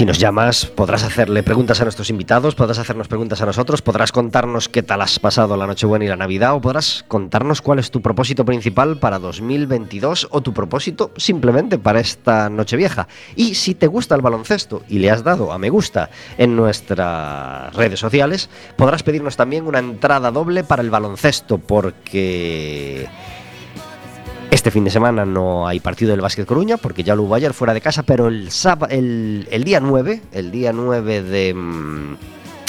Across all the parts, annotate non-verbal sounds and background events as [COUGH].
Si nos llamas, podrás hacerle preguntas a nuestros invitados, podrás hacernos preguntas a nosotros, podrás contarnos qué tal has pasado la Nochebuena y la Navidad, o podrás contarnos cuál es tu propósito principal para 2022 o tu propósito simplemente para esta Nochevieja. Y si te gusta el baloncesto y le has dado a me gusta en nuestras redes sociales, podrás pedirnos también una entrada doble para el baloncesto, porque este fin de semana no hay partido del Básquet Coruña porque ya lo hubo ayer fuera de casa, pero el, el, día 9, el día 9 de, mm,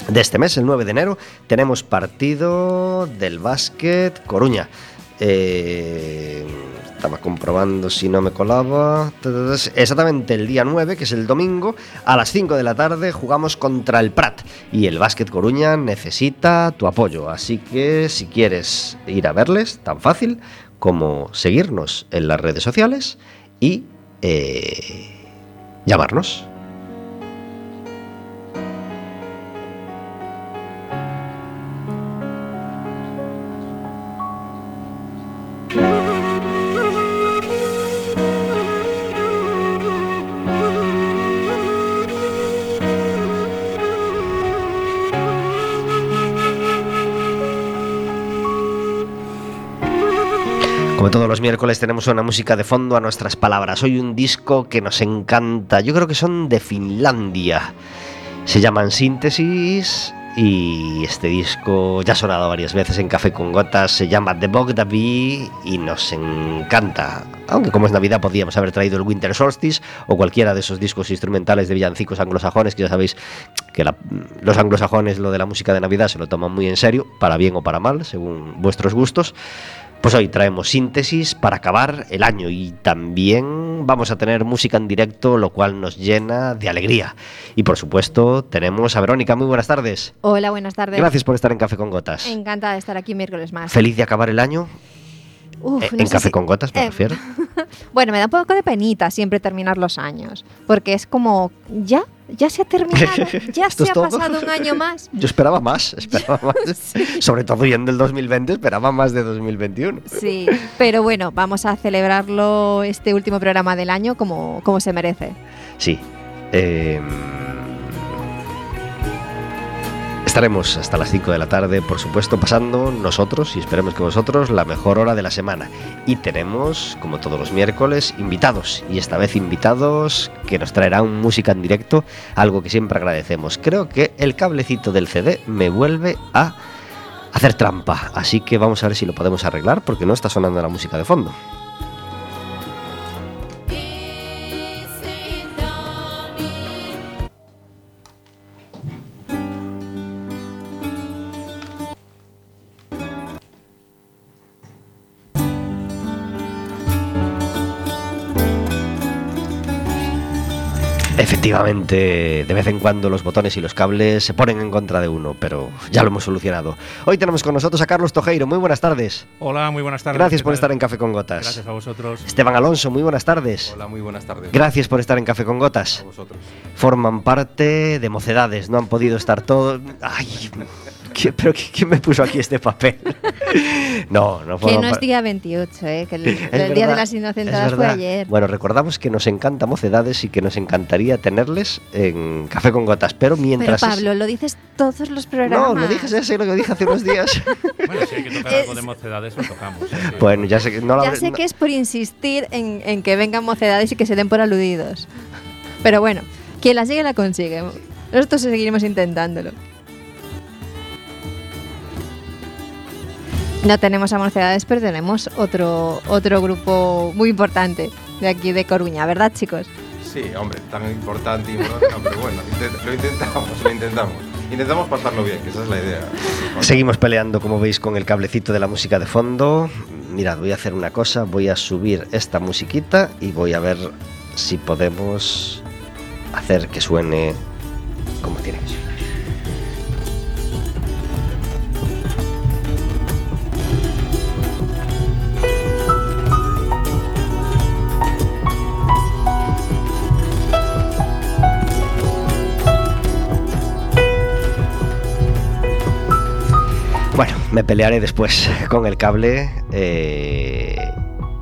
de este mes, el 9 de enero, tenemos partido del Básquet Coruña. Eh, estaba comprobando si no me colaba. Exactamente el día 9, que es el domingo, a las 5 de la tarde jugamos contra el Prat. Y el Básquet Coruña necesita tu apoyo. Así que si quieres ir a verles, tan fácil como seguirnos en las redes sociales y eh, llamarnos. Miércoles tenemos una música de fondo a nuestras palabras. Hoy un disco que nos encanta. Yo creo que son de Finlandia. Se llaman Síntesis y este disco ya ha sonado varias veces en Café con Gotas. Se llama The Bogdaví y nos encanta. Aunque como es Navidad podríamos haber traído el Winter Solstice o cualquiera de esos discos instrumentales de villancicos anglosajones que ya sabéis que los anglosajones lo de la música de Navidad se lo toman muy en serio, para bien o para mal, según vuestros gustos. Pues hoy traemos síntesis para acabar el año y también vamos a tener música en directo, lo cual nos llena de alegría. Y por supuesto tenemos a Verónica, muy buenas tardes. Hola, buenas tardes. Gracias por estar en Café con Gotas. Encantada de estar aquí miércoles más. Feliz de acabar el año. Eh, en Café con Gotas, me eh, refiero. [LAUGHS] bueno, me da un poco de penita siempre terminar los años, porque es como, ya, ya se ha terminado, [LAUGHS] ya se ha pasado un año más. [LAUGHS] Yo esperaba más, esperaba más. Sobre todo yendo el 2020, esperaba más de 2021. Sí, pero bueno, vamos a celebrarlo este último programa del año como, como se merece. Sí. Eh, Estaremos hasta las 5 de la tarde, por supuesto, pasando nosotros y esperemos que vosotros la mejor hora de la semana. Y tenemos, como todos los miércoles, invitados. Y esta vez invitados que nos traerán música en directo, algo que siempre agradecemos. Creo que el cablecito del CD me vuelve a hacer trampa. Así que vamos a ver si lo podemos arreglar porque no está sonando la música de fondo. Efectivamente, de vez en cuando los botones y los cables se ponen en contra de uno, pero ya lo hemos solucionado. Hoy tenemos con nosotros a Carlos Tojeiro. Muy buenas tardes. Hola, muy buenas tardes. Gracias por estar en Café con Gotas. Gracias a vosotros. Esteban Alonso, muy buenas tardes. Hola, muy buenas tardes. Gracias por estar en Café con Gotas. A vosotros. Forman parte de Mocedades, no han podido estar todos. Ay, ¿Pero quién me puso aquí este papel? [LAUGHS] no, no fue. Que no es día 28, ¿eh? que el, Día de las Inocentadas fue ayer. Bueno, recordamos que nos encanta Mocedades y que nos encantaría tenerles en Café con Gotas, pero mientras. Pero Pablo, lo dices todos los programas. No, lo dije, ya sé lo que dije hace unos días. [LAUGHS] bueno, si hay que tocar algo de Mocedades, lo tocamos. ¿eh? Bueno, ya sé que no Ya sé que es por insistir en, en que vengan Mocedades y que se den por aludidos. Pero bueno, quien la sigue la consigue. Nosotros seguiremos intentándolo. No tenemos a Mocedades, pero tenemos otro, otro grupo muy importante de aquí de Coruña, ¿verdad, chicos? Sí, hombre, tan importante y pero bueno, lo intentamos, lo intentamos. Intentamos pasarlo bien, que esa es la idea. Seguimos peleando, como veis, con el cablecito de la música de fondo. Mirad, voy a hacer una cosa, voy a subir esta musiquita y voy a ver si podemos hacer que suene como tiene que me pelearé después con el cable eh,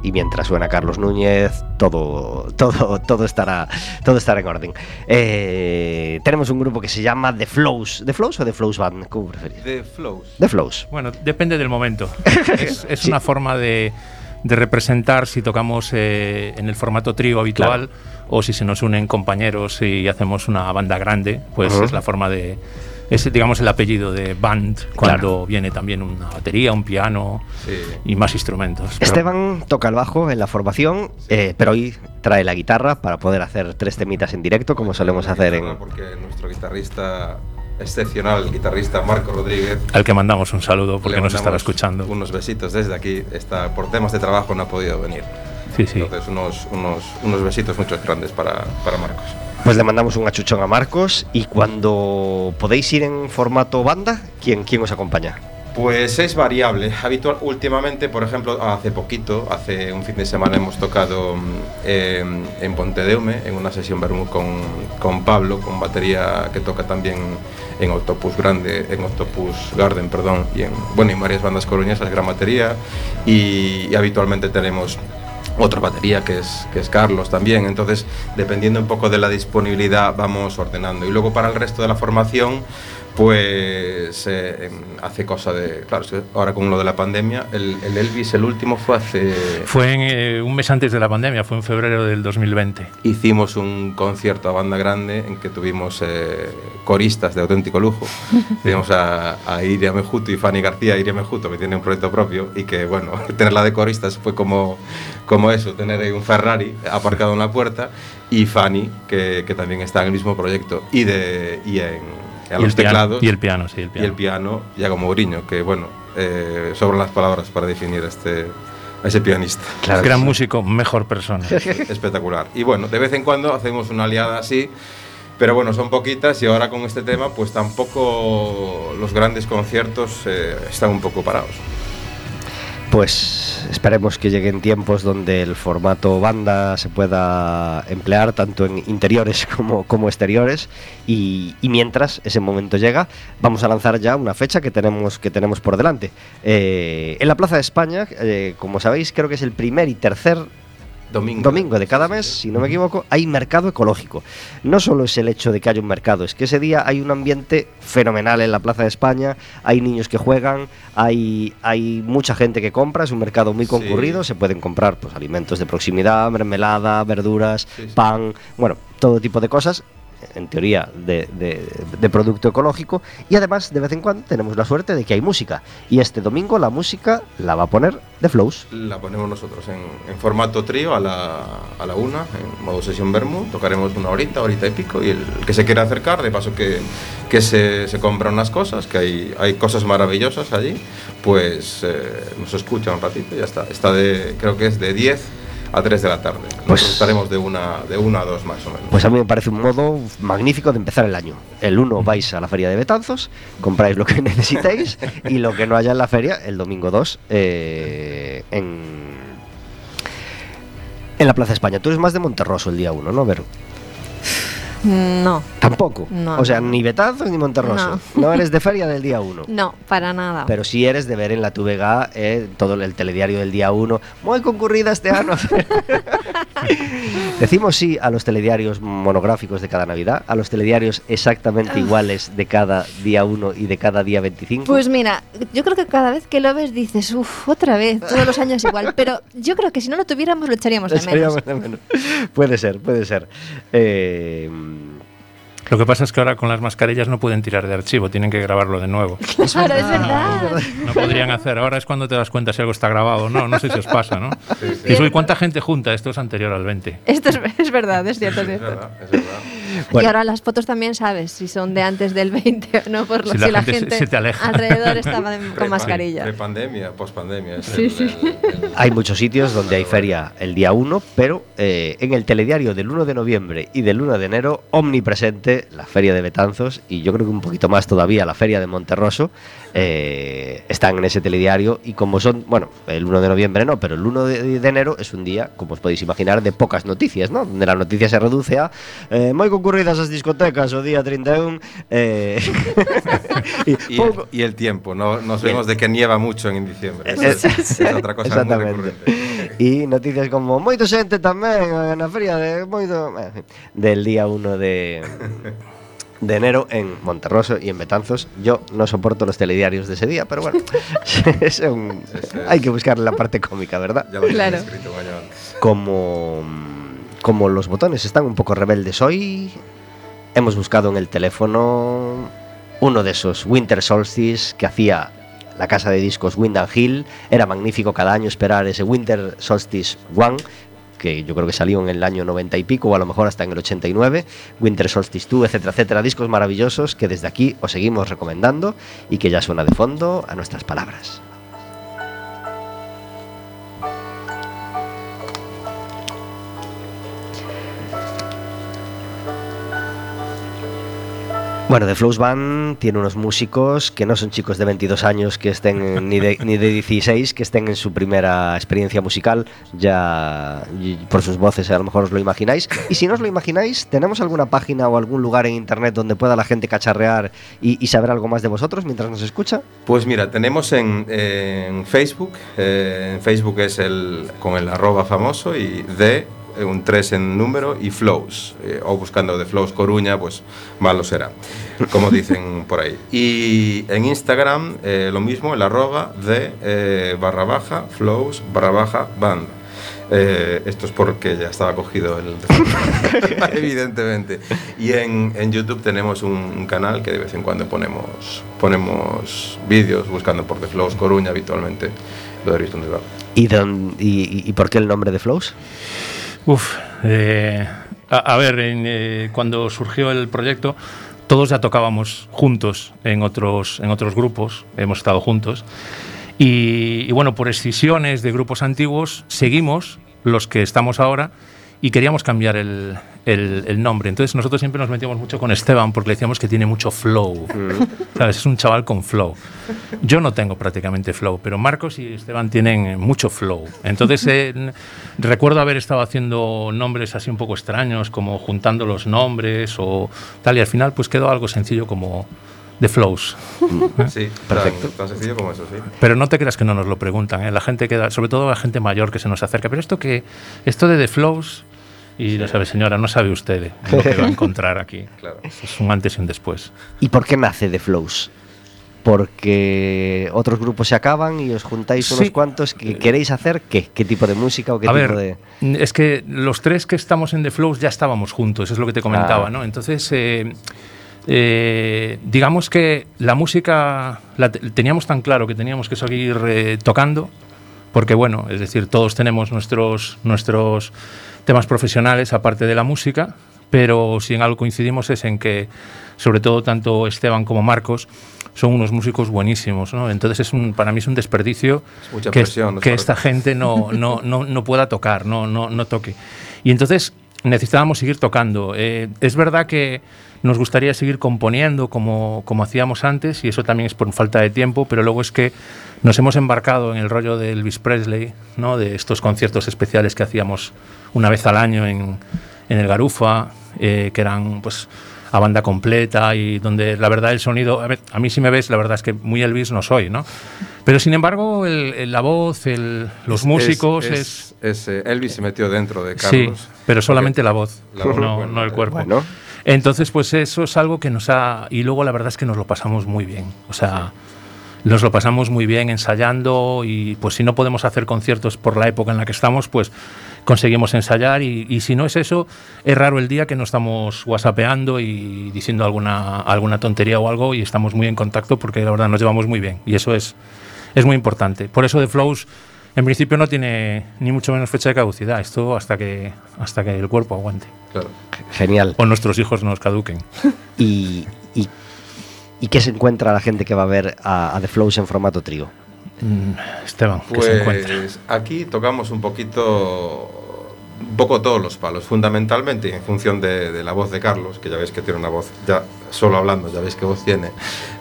y mientras suena Carlos Núñez, todo, todo, todo, estará, todo estará en orden. Eh, tenemos un grupo que se llama The Flows. ¿The Flows o The Flows Band? ¿Cómo preferís? The Flows. The Flows. Bueno, depende del momento. [LAUGHS] es, una forma de, representar si tocamos eh, en el formato trío habitual o si se nos unen compañeros y hacemos una banda grande, pues es la forma de es digamos el apellido de band cuando viene también una batería, un piano y más instrumentos. Esteban toca el bajo en la formación, eh, pero hoy trae la guitarra para poder hacer tres temitas en directo como solemos hacer en... Porque nuestro guitarrista excepcional, el guitarrista Marco Rodríguez. Al que mandamos un saludo porque nos estará escuchando. Unos besitos desde aquí. Está, por temas de trabajo no ha podido venir. Sí, sí. Entonces, unos, unos, unos besitos muchos grandes para, para Marcos. Pues le mandamos un achuchón a Marcos y cuando podéis ir en formato banda, ¿quién, quién os acompaña? Pues es variable. Habitual, últimamente, por ejemplo, hace poquito, hace un fin de semana hemos tocado eh, en Pontedeume, en una sesión Bermú con, con, Pablo, con batería que toca también en Octopus Grande, en Octopus Garden, perdón, y en, bueno, en varias bandas coruñesas, gran batería. y habitualmente tenemos otra batería que es, que es Carlos también. Entonces, dependiendo un poco de la disponibilidad, vamos ordenando. Y luego para el resto de la formación, pues eh, hace cosa de. Claro, ahora con lo de la pandemia, el, Elvis, el último fue hace. Fue en, eh, un mes antes de la pandemia, fue en febrero del 2020. Hicimos un concierto a banda grande en que tuvimos eh, coristas de auténtico lujo. [LAUGHS] Tuvimos a, a Iria Mejuto y Fanny García, Iria Mejuto, que tiene un proyecto propio y que, bueno, [LAUGHS] tenerla de coristas fue como, como eso, tener un Ferrari aparcado en la puerta y Fanny, que, que también está en el mismo proyecto, y, de, y en y los teclados. y el piano, sí, el piano. Y el piano, como Mourinho, que bueno, eh, sobran las palabras para definir este, a ese pianista. Claro, Gran músico, mejor persona. [LAUGHS] Espectacular. Y bueno, de vez en cuando hacemos una aliada así, pero bueno, son poquitas y ahora con este tema, pues tampoco los grandes conciertos eh, están un poco parados pues esperemos que lleguen tiempos donde el formato banda se pueda emplear tanto en interiores [LAUGHS] como, como exteriores y, mientras ese momento llega vamos a lanzar ya una fecha que tenemos, que tenemos por delante. Eh, en la Plaza de España, eh, como sabéis, creo que es el primer y tercer Domingo. de cada mes, si no me equivoco, hay mercado ecológico. No solo es el hecho de que haya un mercado, es que ese día hay un ambiente fenomenal en la Plaza de España, hay niños que juegan, hay, hay mucha gente que compra, es un mercado muy concurrido, se pueden comprar pues, alimentos de proximidad, mermelada, verduras, pan, bueno, todo tipo de cosas en teoría, de, producto ecológico. Y además, de vez en cuando, tenemos la suerte de que hay música. Y este domingo la música la va a poner The Flows. La ponemos nosotros en, formato trío a la, a la una, en modo sesión Bermú. Tocaremos una horita, horita y pico. Y el que se quiera acercar, de paso que, que se, se compra unas cosas, que hay, hay cosas maravillosas allí, pues eh, nos escucha un ratito y ya está. Está de, creo que es de 10 a 3 de la tarde. Pues- estaremos de una, de una a dos más o menos. Pues a mí me parece un modo magnífico de empezar el año. El 1 vais a la feria de Betanzos, compráis lo que [LAUGHS] necesitéis y lo que no haya en la feria, el domingo 2, eh, en, en la Plaza España. Tú eres más de Monterroso el día 1, ¿no, Vero? No, Tampoco. No, o sea, ni Betanzos ni Monterroso. No. eres de feria del día 1. no, para nada. Pero sí eres de ver en la TVG eh, todo el telediario del día 1. Muy concurrida este año. [LAUGHS] Decimos sí a los telediarios monográficos de cada Navidad, a los telediarios exactamente iguales de cada día 1 y de cada día 25. Pues mira, yo creo que cada vez que lo ves dices, uff, otra vez, todos los años igual. [LAUGHS] Pero yo creo que si no lo tuviéramos lo echaríamos de Lo menos. echaríamos de menos. Puede ser, puede ser. Eh, Lo que pasa es que ahora con las mascarillas no pueden tirar de archivo, tienen que grabarlo de nuevo. [LAUGHS] Claro, es verdad. No podrían hacer. Ahora es cuando te das cuenta si algo está grabado o no. No sé si os pasa, ¿no? Y soy, ¿cuánta gente junta? Esto es anterior al 20. Esto es, es verdad, es cierto. es es cierto. verdad, es verdad. Bueno. Y ahora las fotos también sabes si son de antes del 20 o no, por lo Si si la gente se- gente, se te aleja. alrededor [LAUGHS] estaba con mascarilla. Prepandemia, pospandemia. es Sí, el- sí. el- el- hay muchos sitios donde hay feria el día 1, pero eh, en el telediario del 1 de noviembre y del 1 de enero, omnipresente la feria de Betanzos y yo creo que un poquito más todavía la feria de Monterroso eh, están en ese telediario y como son, bueno, el 1 de noviembre no, pero el 1 de, de enero es un día, como os podéis imaginar, de pocas noticias, ¿no? Donde la noticia se reduce a eh, muy concurridas las discotecas o día 31 eh, [LAUGHS] [LAUGHS] y Y, pouco- y el tiempo, no, nos vemos de que nieva mucho en diciembre. Es- es otra cosa Exactamente. recurrente. E noticias como moito xente tamén eh, na feria de moito fin, del día 1 de [LAUGHS] de enero en Monterroso y en Betanzos. Yo no soporto los telediarios de ese día, pero bueno, [LAUGHS] [LAUGHS] es un- hay que buscarle la parte cómica, ¿verdad? Ya lo Claro. escrito mañana. Como como los botones están un poco rebeldes hoy, hemos buscado en el teléfono uno de esos Winter Solstice que hacía la casa de discos Windham Hill. Era magnífico cada año esperar ese Winter Solstice One, que yo creo que salió en el año 90 y pico, o a lo mejor hasta en el 89. Winter Solstice 2, etcétera, etcétera. Discos maravillosos que desde aquí os seguimos recomendando y que ya suena de fondo a nuestras palabras. Bueno, The Flows Band tiene unos músicos que no son chicos de 22 años que estén ni de, ni de 16, que estén en su primera experiencia musical, ya por sus voces a lo mejor os lo imagináis. Y si no os lo imagináis, ¿tenemos alguna página o algún lugar en internet donde pueda la gente cacharrear y, saber algo más de vosotros mientras nos escucha? Pues mira, tenemos en, Facebook, eh, en Facebook es el con el arroba famoso y de un 3 en número y flows, eh, o buscando de flows Coruña, pues malo será, como [LAUGHS] dicen por ahí. Y en Instagram eh, lo mismo, el arroba de eh, barra baja flows barra baja band. Eh, esto es porque ya estaba cogido el... [LAUGHS] Evidentemente. Y en, en YouTube tenemos un, un canal que de vez en cuando ponemos, ponemos vídeos buscando por The Flows Coruña habitualmente. Lo habréis visto en el ¿Y, don- y por qué el nombre de Flows? Uf, eh, a, ver, eh, cuando surgió el proyecto, todos ya tocábamos juntos en otros, en otros grupos, hemos estado juntos. Y, y bueno, por excisiones de grupos antiguos, seguimos los que estamos ahora y queríamos cambiar el, el- el nombre. Entonces nosotros siempre nos metíamos mucho con Esteban porque le decíamos que tiene mucho flow. ¿Sabes? Es un chaval con flow. Yo no tengo prácticamente flow, pero Marcos y Esteban tienen mucho flow. Entonces [LAUGHS] eh, recuerdo haber estado haciendo nombres así un poco extraños, como juntando los nombres o tal, y al final pues quedó algo sencillo como The Flows. Sí, Perfecto. Tan, tan sencillo como eso, sí. Pero no te creas que no nos lo preguntan, ¿eh? la gente queda, sobre todo la gente mayor que se nos acerca. Pero esto que, esto de The Flows, y lo sabe señora, no sabe usted lo que va a encontrar aquí. [LAUGHS] Claro. Es un antes y un después. ¿Y por qué nace The Flows? Porque otros grupos se acaban y os juntáis unos Sí. cuantos. ¿Qué queréis hacer? ¿Qué? ¿Qué tipo de música o qué a tipo ver, de.? es que los tres que estamos en The Flows ya estábamos juntos, es lo que te comentaba, Ah. ¿no? Entonces, eh, eh, digamos que la música la te- teníamos tan claro que teníamos que seguir eh, tocando, porque bueno, es decir, todos tenemos nuestros, nuestros temas profesionales aparte de la música, pero si en algo coincidimos es en que, sobre todo tanto Esteban como Marcos, son unos músicos buenísimos, ¿no? Entonces es un, para mí es un desperdicio que, que esta gente no, no, no, no pueda tocar, no, no, no toque. Y entonces necesitábamos seguir tocando. Eh, es verdad que nos gustaría seguir componiendo como, como hacíamos antes, y eso también es por falta de tiempo, pero luego es que nos hemos embarcado en el rollo de Elvis Presley, ¿no? de estos conciertos especiales que hacíamos una vez al año en, en el Garufa, eh, que eran pues a banda completa y donde la verdad el sonido, a, ver, a mí si me ves, la verdad es que muy Elvis no soy, ¿no? Pero sin embargo, el- el- la voz, el- los Es- músicos es... es, eh, Elvis se metió dentro de Sí, Carlos. pero solamente la voz, La voz, no, bueno, no el cuerpo. Bueno, Entonces, pues eso es algo que nos ha... Y luego la verdad es que nos lo pasamos muy bien. O sea, nos lo pasamos muy bien ensayando y pues si no podemos hacer conciertos por la época en la que estamos, pues conseguimos ensayar y, y si no es eso, es raro el día que no estamos whatsappeando y diciendo alguna, alguna tontería o algo y estamos muy en contacto porque la verdad nos llevamos muy bien y eso es, es muy importante. Por eso The Flows en principio no tiene ni mucho menos fecha de caducidad, esto hasta que, hasta que el cuerpo aguante Claro. genial. o nuestros hijos nos caduquen. [LAUGHS] ¿Y, y, y qué se encuentra la gente que va a ver a, a The Flows en formato trío? Mm, Esteban, ¿qué se encuentra? Pues aquí tocamos un poquito, un poco todos los palos, fundamentalmente en función de, de la voz de Carlos, que ya veis que tiene una voz, ya solo hablando, ya veis qué voz tiene.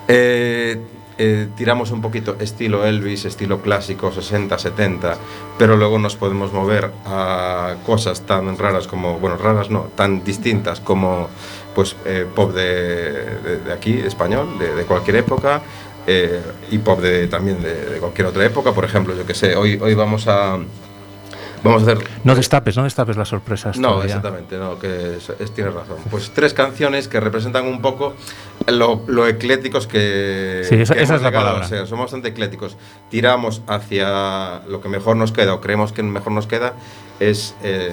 Eh, eh, tiramos un poquito estilo Elvis, estilo clásico 60, 70, pero luego nos podemos mover a cosas tan raras como, bueno, raras no, tan distintas como pues eh, pop de, de- de aquí, español, de, de cualquier época, eh, y pop de, también de, de cualquier otra época. Por ejemplo, yo que sé, hoy, hoy vamos a vamos a hacer No destapes, no destapes las sorpresas. no, todavía. exactamente, no, que es, es- tienes razón. Pues tres canciones que representan un poco lo, lo ecléticos que, Sí, esa- que esa hemos es la a palabra. ser. Somos bastante ecléticos. Tiramos hacia lo que mejor nos queda, o creemos que mejor nos queda, es eh,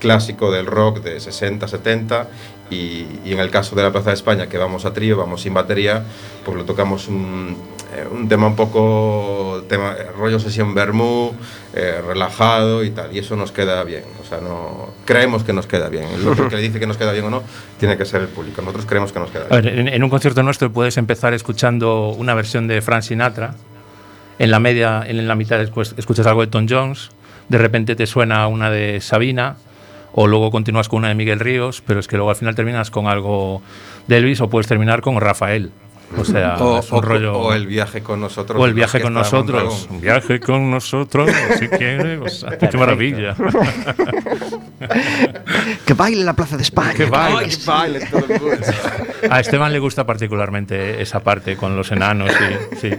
clásico del rock de 60, 70. Y, y en el caso de la Plaza de España, que vamos a trío, vamos sin batería, pues lo tocamos un, eh, un tema un poco tema, rollo sesión vermú, eh, relajado y tal, y eso nos queda bien, o sea, no creemos que nos queda bien. El que le dice que nos queda bien o no, tiene que ser el público. Nosotros creemos que nos queda A bien. ver, en, en un concierto nuestro puedes empezar escuchando una versión de Frank Sinatra. En la media, en la mitad después escuchas algo de Tom Jones. De repente te suena una de Sabina. O luego continúas con una de Miguel Ríos. Pero es que luego al final terminas con algo de Elvis o puedes terminar con Rafael. O sea, O, es un o- rollo. o el viaje con nosotros. o el viaje con nosotros. Un viaje con nosotros, si quiere. o sea, qué maravilla. [LAUGHS] Que baile en la Plaza de España. Que baile. Que baile todo el mundo. A Esteban le gusta particularmente esa parte con los enanos. Y, sí.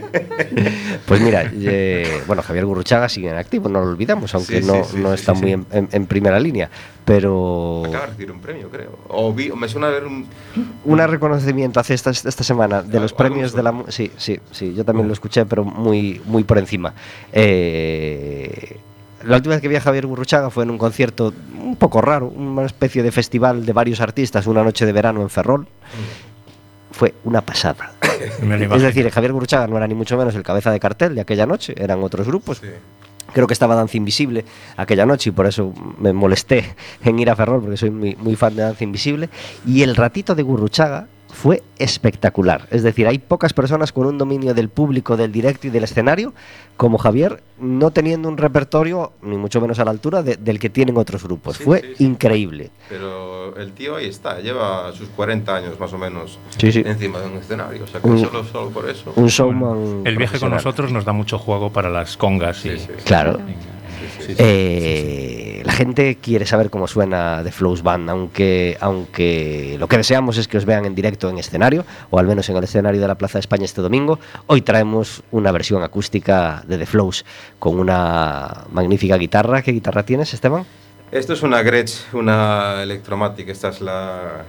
Pues mira, eh, bueno, Javier Gurruchaga sigue en activo, no lo olvidamos, aunque Sí, no, sí, no sí, está sí, muy sí. En, en- en primera línea. Pero Acaba de recibir un premio, creo. O, vi- o me suena ver un. un reconocimiento hace esta, esta semana de los premios de la... Sí, sí, sí, yo también lo escuché, pero muy, muy por encima. Eh, la última vez que vi a Javier Gurruchaga fue en un concierto un poco raro, una especie de festival de varios artistas, una noche de verano en Ferrol. Fue una pasada. Es decir, Javier Gurruchaga no era ni mucho menos el cabeza de cartel de aquella noche, eran otros grupos. Sí. Creo que estaba Danza Invisible aquella noche y por eso me molesté en ir a Ferrol porque soy muy, muy fan de Danza Invisible. Y el ratito de Gurruchaga fue espectacular. Es decir, hay pocas personas con un dominio del público, del directo y del escenario como Javier, no teniendo un repertorio ni mucho menos a la altura de- del que tienen otros grupos. Sí, fue sí, sí. increíble. Pero el tío ahí está, lleva sus 40 años más o menos Sí, sí. encima de un escenario. O sea, que Un- solo, solo por eso. Un showman. El viaje con nosotros nos da mucho juego para las congas. y, Sí, sí, sí. Claro. Sí. Eh, la gente quiere saber cómo suena The Flows Band, aunque, aunque lo que deseamos es que os vean en directo en escenario, o al menos en el escenario de la Plaza de España este domingo. Hoy traemos una versión acústica de The Flows con una magnífica guitarra. ¿Qué guitarra tienes, Esteban? Esto es una Gretsch, una Electromatic. Esta es la,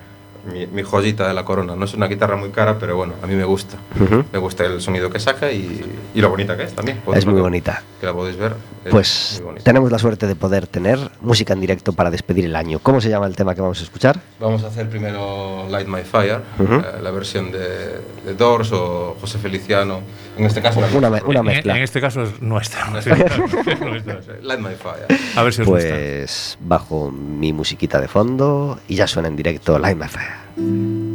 mi, mi joyita de la corona. No es una guitarra muy cara, pero bueno, a mí me gusta. Ujú. Me gusta el sonido que saca y, y lo bonita que es también. Es muy que- bonita. Que la podéis ver. es Pues tenemos la suerte de poder tener música en directo para despedir el año. ¿Cómo se llama el tema que vamos a escuchar? Vamos a hacer primero Light My Fire, Ujú. eh, la versión de, de Doors o José Feliciano. En este caso, Una, me- una En- mezcla. En, este caso es nuestra. [LAUGHS] [LAUGHS] A ver si os gusta. Pues bajo mi musiquita de fondo y ya suena en directo Light My Fire.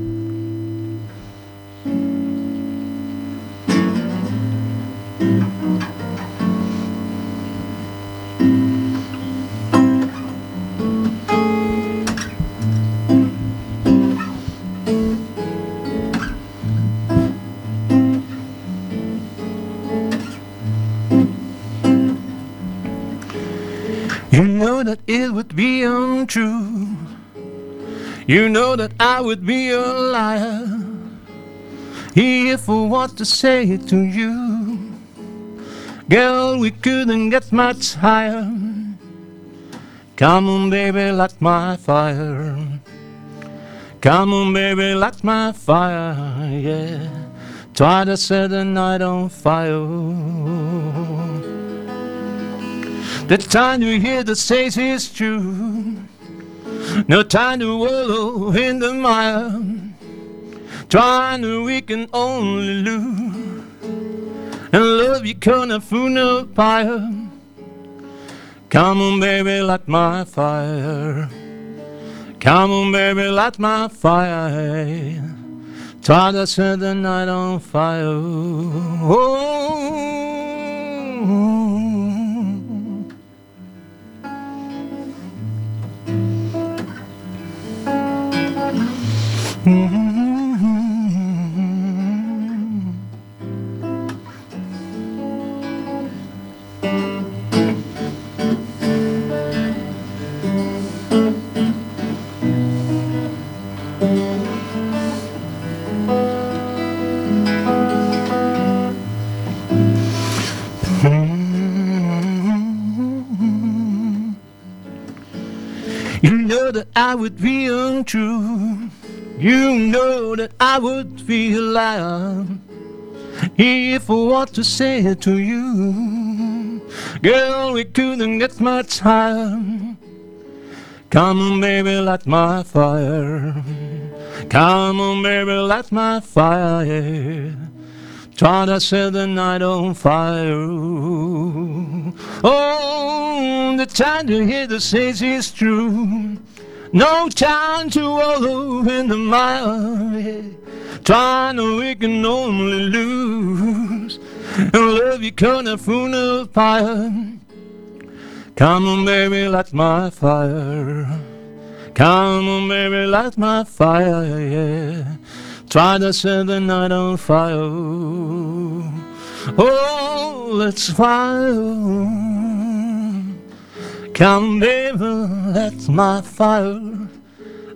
Be untrue. You know that I would be a liar if I was to say it to you. Girl, we couldn't get much higher. Come on, baby, light my fire. Come on, baby, light my fire, yeah. Try to set the night on fire. The time you hear the says is true. No time to wallow in the mire. Trying to we can only lose. And love you gonna fool no fire. Come on, baby, light my fire. Come on, baby, light my fire. Try to set the night on fire. Oh. You know that I would be untrue. You know that I would a liar if I want to say it to you. Girl, we couldn't get much higher. Come on, baby, light my fire. Come on, baby, light my fire. Try to set the night on fire. Oh, the time to hear the says is true. No time to wallow in the mire. Trying to we can only lose. And love you gonna fool fire. Come on, baby, light my fire. Come on, baby, light my fire, yeah. Try to set the night on fire. Oh, let's fire. Come, baby, that's my fire.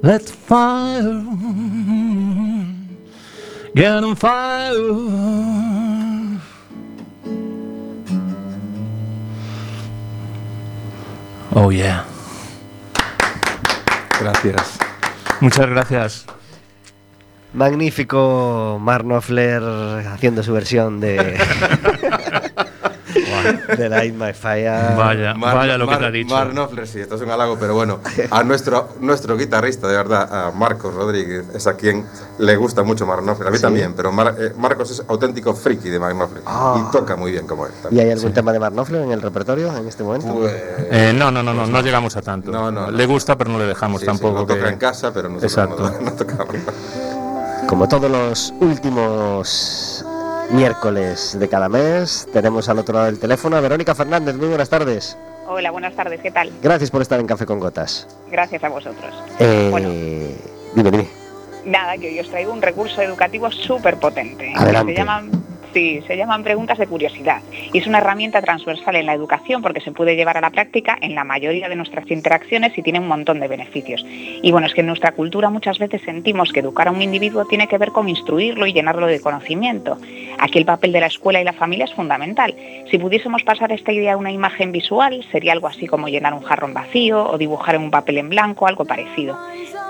Let's fire. Get on fire. Oh, yeah. Gracias. Muchas gracias. Magnífico Mark Knopfler haciendo su versión de, [LAUGHS] [LAUGHS] de Light My Fire. Vaya, Mar- vaya lo que Mar- te ha dicho. Mar Knopfler, sí, esto es un halago, pero bueno, a nuestro, nuestro guitarrista, de verdad, a Marcos Rodríguez, es a quien le gusta mucho Mark Knopfler, a mí Sí. también, pero Mar- eh, Marcos es auténtico friki de Mark Knopfler Ah. y toca muy bien como él. ¿Y también. hay algún tema de Mark Knopfler en el repertorio en este momento? Pues, Eh, no, no, no, no, no llegamos a tanto. No, no, no. Le gusta, pero no le dejamos sí, sí, tampoco. lo toca que- en casa, pero nosotros Exacto. no, [LAUGHS] no tocamos. Como todos los últimos miércoles de cada mes, tenemos al otro lado del teléfono a Verónica Fernández. Muy buenas tardes. Hola, buenas tardes, ¿qué tal? Gracias por estar en Café con Gotas. Gracias a vosotros. Eh, Bueno. Dime, dime. Nada, que hoy os traigo un recurso educativo súper potente. Adelante. Se llaman, sí, se llaman preguntas de curiosidad. Y es una herramienta transversal en la educación porque se puede llevar a la práctica en la mayoría de nuestras interacciones y tiene un montón de beneficios. Y bueno, es que en nuestra cultura muchas veces sentimos que educar a un individuo tiene que ver con instruirlo y llenarlo de conocimiento. Aquí el papel de la escuela y la familia es fundamental. Si pudiésemos pasar esta idea a una imagen visual, sería algo así como llenar un jarrón vacío o dibujar en un papel en blanco, algo parecido.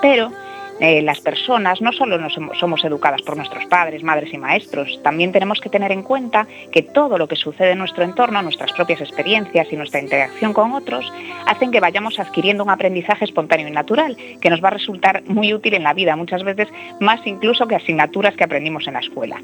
Pero eh, las personas no solo nos som- somos educadas por nuestros padres, madres y maestros, también tenemos que tener en cuenta que todo lo que sucede en nuestro entorno, nuestras propias experiencias y nuestra interacción con otros, hacen que vayamos adquiriendo un aprendizaje espontáneo y natural, que nos va a resultar muy útil en la vida, muchas veces más incluso que asignaturas que aprendimos en la escuela.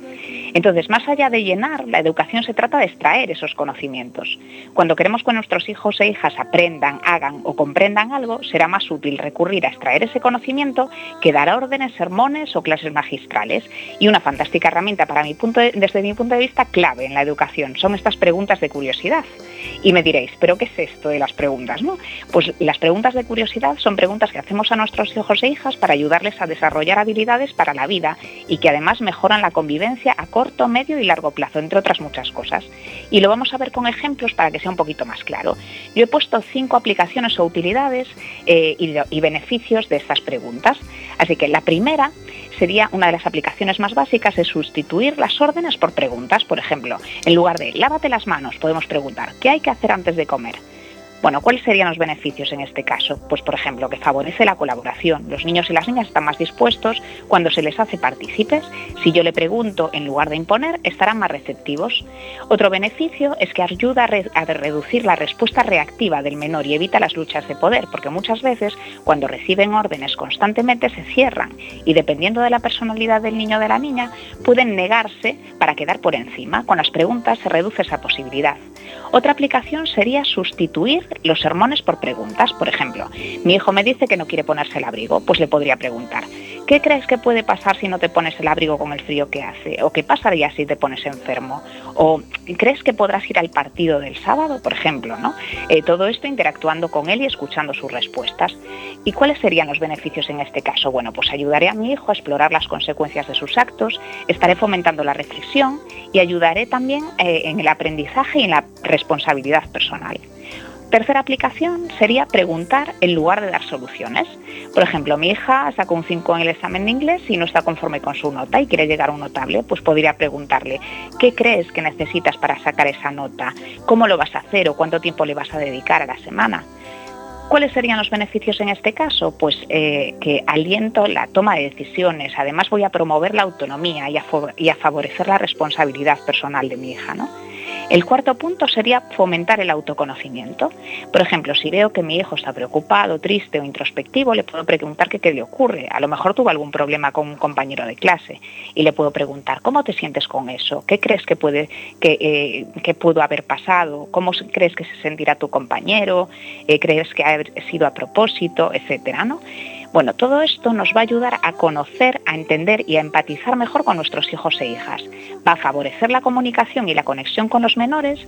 Entonces, más allá de llenar, la educación se trata de extraer esos conocimientos. Cuando queremos que nuestros hijos e hijas aprendan, hagan o comprendan algo, será más útil recurrir a extraer ese conocimiento que dar órdenes, sermones o clases magistrales. Y una fantástica herramienta para mi punto desde mi punto de vista clave en la educación son estas preguntas de curiosidad. Y me diréis, ¿pero qué es esto de las preguntas? No? Pues las preguntas de curiosidad son preguntas que hacemos a nuestros hijos e hijas para ayudarles a desarrollar habilidades para la vida y que además mejoran la convivencia a corto, medio y largo plazo, entre otras muchas cosas. Y lo vamos a ver con ejemplos para que sea un poquito más claro. Yo he puesto cinco aplicaciones o utilidades eh, y beneficios de estas preguntas. Así que la primera sería una de las aplicaciones más básicas es sustituir las órdenes por preguntas. Por ejemplo, en lugar de lávate las manos, podemos preguntar ¿qué hay que hacer antes de comer? Bueno, ¿cuáles serían los beneficios en este caso? Pues, por ejemplo, que favorece la colaboración. Los niños y las niñas están más dispuestos cuando se les hace partícipes. Si yo le pregunto en lugar de imponer, estarán más receptivos. Otro beneficio es que ayuda a, reducir la respuesta reactiva del menor y evita las luchas de poder, porque muchas veces cuando reciben órdenes constantemente se cierran y dependiendo de la personalidad del niño o de la niña, pueden negarse para quedar por encima. Con las preguntas se reduce esa posibilidad. Otra aplicación sería sustituir los sermones por preguntas. Por ejemplo, mi hijo me dice que no quiere ponerse el abrigo, pues le podría preguntar, ¿qué crees que puede pasar si no te pones el abrigo con el frío que hace? ¿O qué pasaría si te pones enfermo? ¿O crees que podrás ir al partido del sábado, por ejemplo? ¿no? Eh, todo esto interactuando con él y escuchando sus respuestas. ¿Y cuáles serían los beneficios en este caso? Bueno, pues ayudaré a mi hijo a explorar las consecuencias de sus actos, estaré fomentando la reflexión y ayudaré también eh, en el aprendizaje y en la responsabilidad personal. Tercera aplicación sería preguntar en lugar de dar soluciones. Por ejemplo, mi hija sacó un 5 en el examen de inglés y no está conforme con su nota y quiere llegar a un notable, pues podría preguntarle, ¿qué crees que necesitas para sacar esa nota? ¿Cómo lo vas a hacer o cuánto tiempo le vas a dedicar a la semana? ¿Cuáles serían los beneficios en este caso? Pues eh, que aliento la toma de decisiones, además voy a promover la autonomía y a, y a favorecer la responsabilidad personal de mi hija. ¿no? El cuarto punto sería fomentar el autoconocimiento. Por ejemplo, si veo que mi hijo está preocupado, triste o introspectivo, le puedo preguntar qué le ocurre. A lo mejor tuvo algún problema con un compañero de clase y le puedo preguntar cómo te sientes con eso, qué crees que eh, pudo haber pasado, cómo crees que se sentirá tu compañero, eh, crees que ha sido a propósito, etcétera, ¿no? Bueno, todo esto nos va a ayudar a conocer, a entender y a empatizar mejor con nuestros hijos e hijas. Va a favorecer la comunicación y la conexión con los menores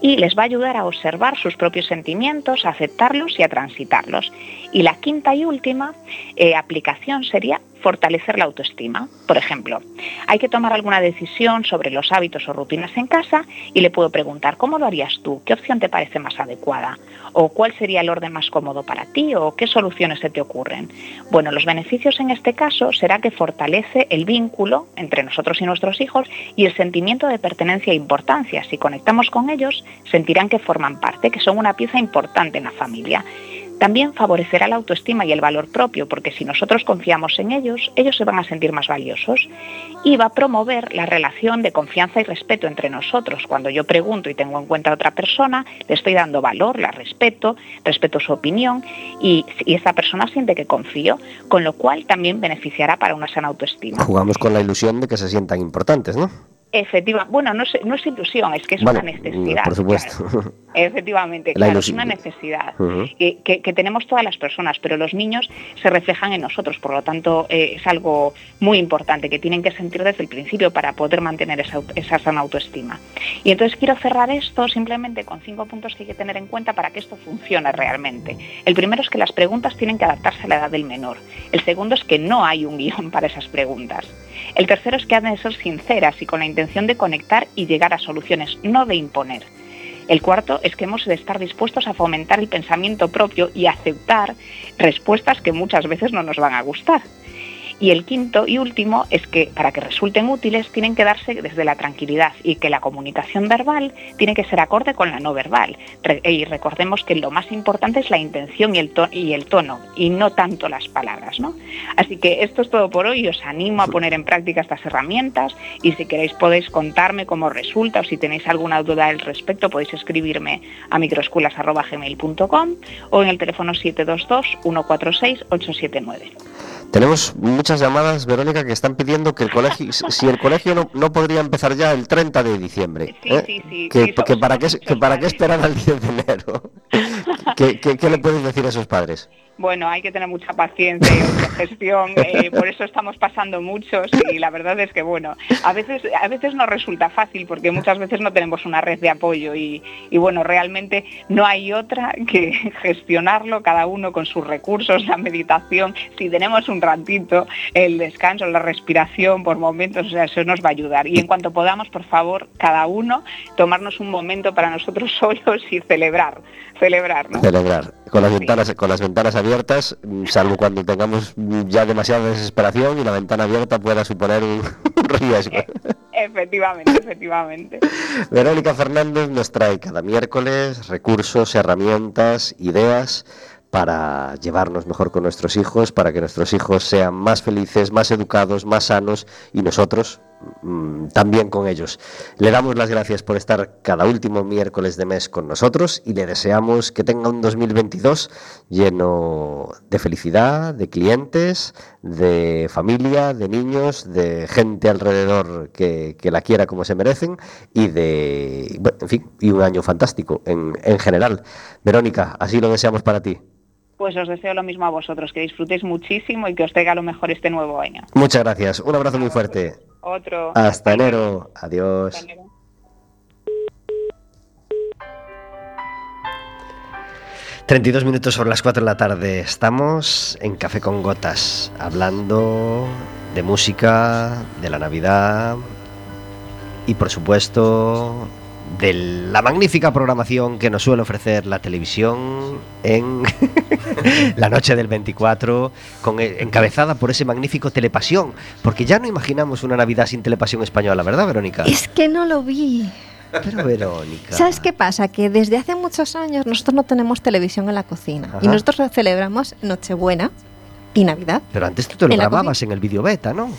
y les va a ayudar a observar sus propios sentimientos, a aceptarlos y a transitarlos. Y la quinta y última eh, aplicación sería fortalecer la autoestima. Por ejemplo, hay que tomar alguna decisión sobre los hábitos o rutinas en casa y le puedo preguntar, ¿cómo lo harías tú? ¿Qué opción te parece más adecuada? ¿O cuál sería el orden más cómodo para ti? ¿O qué soluciones se te ocurren? Bueno, los beneficios en este caso será que fortalece el vínculo entre nosotros y nuestros hijos y el sentimiento de pertenencia e importancia. Si conectamos con ellos, sentirán que forman parte, que son una pieza importante en la familia. También favorecerá la autoestima y el valor propio, porque si nosotros confiamos en ellos, ellos se van a sentir más valiosos. Y va a promover la relación de confianza y respeto entre nosotros. Cuando yo pregunto y tengo en cuenta a otra persona, le estoy dando valor, la respeto, respeto su opinión y, y esa persona siente que confío, con lo cual también beneficiará para una sana autoestima. Jugamos con la ilusión de que se sientan importantes, ¿no? Efectivamente, bueno, no es, no es ilusión, es que es una necesidad. Por supuesto. Efectivamente, claro, es una necesidad que, tenemos todas las personas, pero los niños se reflejan en nosotros, por lo tanto eh, es algo muy importante que tienen que sentir desde el principio para poder mantener esa, esa sana autoestima. Y entonces quiero cerrar esto simplemente con cinco puntos que hay que tener en cuenta para que esto funcione realmente. El primero es que las preguntas tienen que adaptarse a la edad del menor. El segundo es que no hay un guion para esas preguntas. El tercero es que han de ser sinceras y con la intención de conectar y llegar a soluciones, no de imponer. El cuarto es que hemos de estar dispuestos a fomentar el pensamiento propio y aceptar respuestas que muchas veces no nos van a gustar. Y el quinto y último es que para que resulten útiles tienen que darse desde la tranquilidad y que la comunicación verbal tiene que ser acorde con la no verbal. y recordemos que lo más importante es la intención y el, y el tono y no tanto las palabras. ¿no? Así que esto es todo por hoy. Os animo a poner en práctica estas herramientas y si queréis podéis contarme cómo resulta o si tenéis alguna duda al respecto podéis escribirme a microescuelas.gmail.com o en el teléfono 722 146 879. Tenemos muchas llamadas, Verónica, que están pidiendo que el colegio, si el colegio no, no podría empezar ya el 30 de diciembre. Sí, ¿eh? sí, sí, que, para qué, que para qué esperar al 10 de enero. ¿Qué, qué, qué le puedes decir a esos padres? Bueno, hay que tener mucha paciencia y autogestión, [LAUGHS] eh, por eso estamos pasando muchos y la verdad es que bueno, a veces, a veces nos resulta fácil porque muchas veces no tenemos una red de apoyo y, y bueno, realmente no hay otra que [LAUGHS] gestionarlo cada uno con sus recursos, la meditación, si tenemos un ratito, el descanso, la respiración por momentos, o sea, eso nos va a ayudar. Y en cuanto podamos, por favor, cada uno tomarnos un momento para nosotros [LAUGHS] solos y celebrar, celebrar, ¿no? Celebrar. Con las, Sí. ventanas, con las ventanas abiertas, mm, salvo cuando tengamos mm, ya demasiada desesperación y la ventana abierta pueda suponer un, [LAUGHS] un riesgo. Efectivamente, efectivamente. [LAUGHS] Verónica Fernández nos trae cada miércoles recursos, herramientas, ideas para llevarnos mejor con nuestros hijos, para que nuestros hijos sean más felices, más educados, más sanos y nosotros mm, también con ellos. Le damos las gracias por estar cada último miércoles de mes con nosotros y le deseamos que tenga un 2022 lleno de felicidad, de clientes, de familia, de niños, de gente alrededor que, que la quiera como se merecen y de, bueno, en fin, y un año fantástico en, en general. Verónica, así lo deseamos para ti. Pues os deseo lo mismo a vosotros, que disfrutéis muchísimo y que os tenga lo mejor este nuevo año. Muchas gracias, un abrazo muy fuerte. Otro. Hasta enero, adiós. Hasta enero. ...32 minutos sobre las 4 de la tarde. Estamos en Café con Gotas, hablando de música, de la Navidad y, por supuesto, de la magnífica programación que nos suele ofrecer la televisión en [LAUGHS] la noche del 24, con, eh, encabezada por ese magnífico Telepasión. Porque ya no imaginamos una Navidad sin Telepasión española, ¿verdad, Verónica? Es que no lo vi. Pero, Verónica. ¿Sabes qué pasa? Que desde hace muchos años nosotros no tenemos televisión en la cocina. Y nosotros celebramos Nochebuena y Navidad. Pero antes tú te lo grababas en el video beta, ¿no?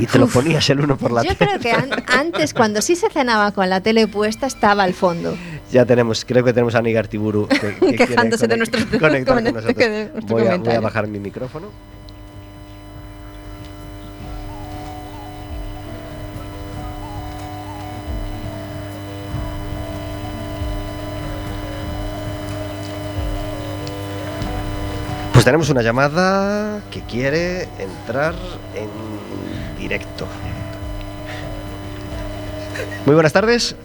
Y te lo ponías el uno por la Yo tele. creo que an- antes, cuando sí se cenaba con la tele puesta, estaba al fondo. Ya tenemos, creo que tenemos a Nigar Artiburu que, que [LAUGHS] quiere Quejándose de nuestros- conectar [LAUGHS] con de nosotros. nuestro Voy a, voy a bajar mi micrófono. Pues tenemos una llamada que quiere entrar en directo. Muy buenas tardes.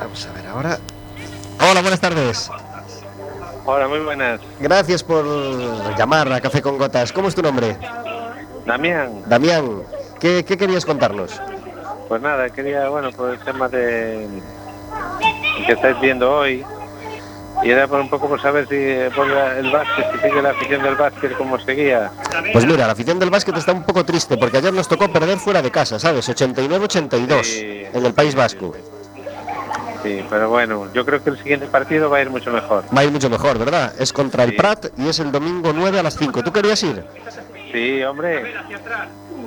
Vamos a ver ahora. Hola, buenas tardes. Hola, muy buenas. Gracias por llamar a Café con Gotas. ¿Cómo es tu nombre? Damián, Damián, ¿qué, qué querías contarnos? pues nada, quería, bueno, por el tema de que estáis viendo hoy, y era por un poco por saber si eh, por el básquet, si sigue la afición del básquet como seguía. Pues mira, la afición del básquet está un poco triste porque ayer nos tocó perder fuera de casa, ¿sabes? 89-82 Sí. en el País Vasco. Sí, pero bueno, yo creo que el siguiente partido va a ir mucho mejor. Va a ir mucho mejor, ¿verdad? Es contra el. Prat y es el domingo 9 a las 5. ¿Tú querías ir? Sí, hombre,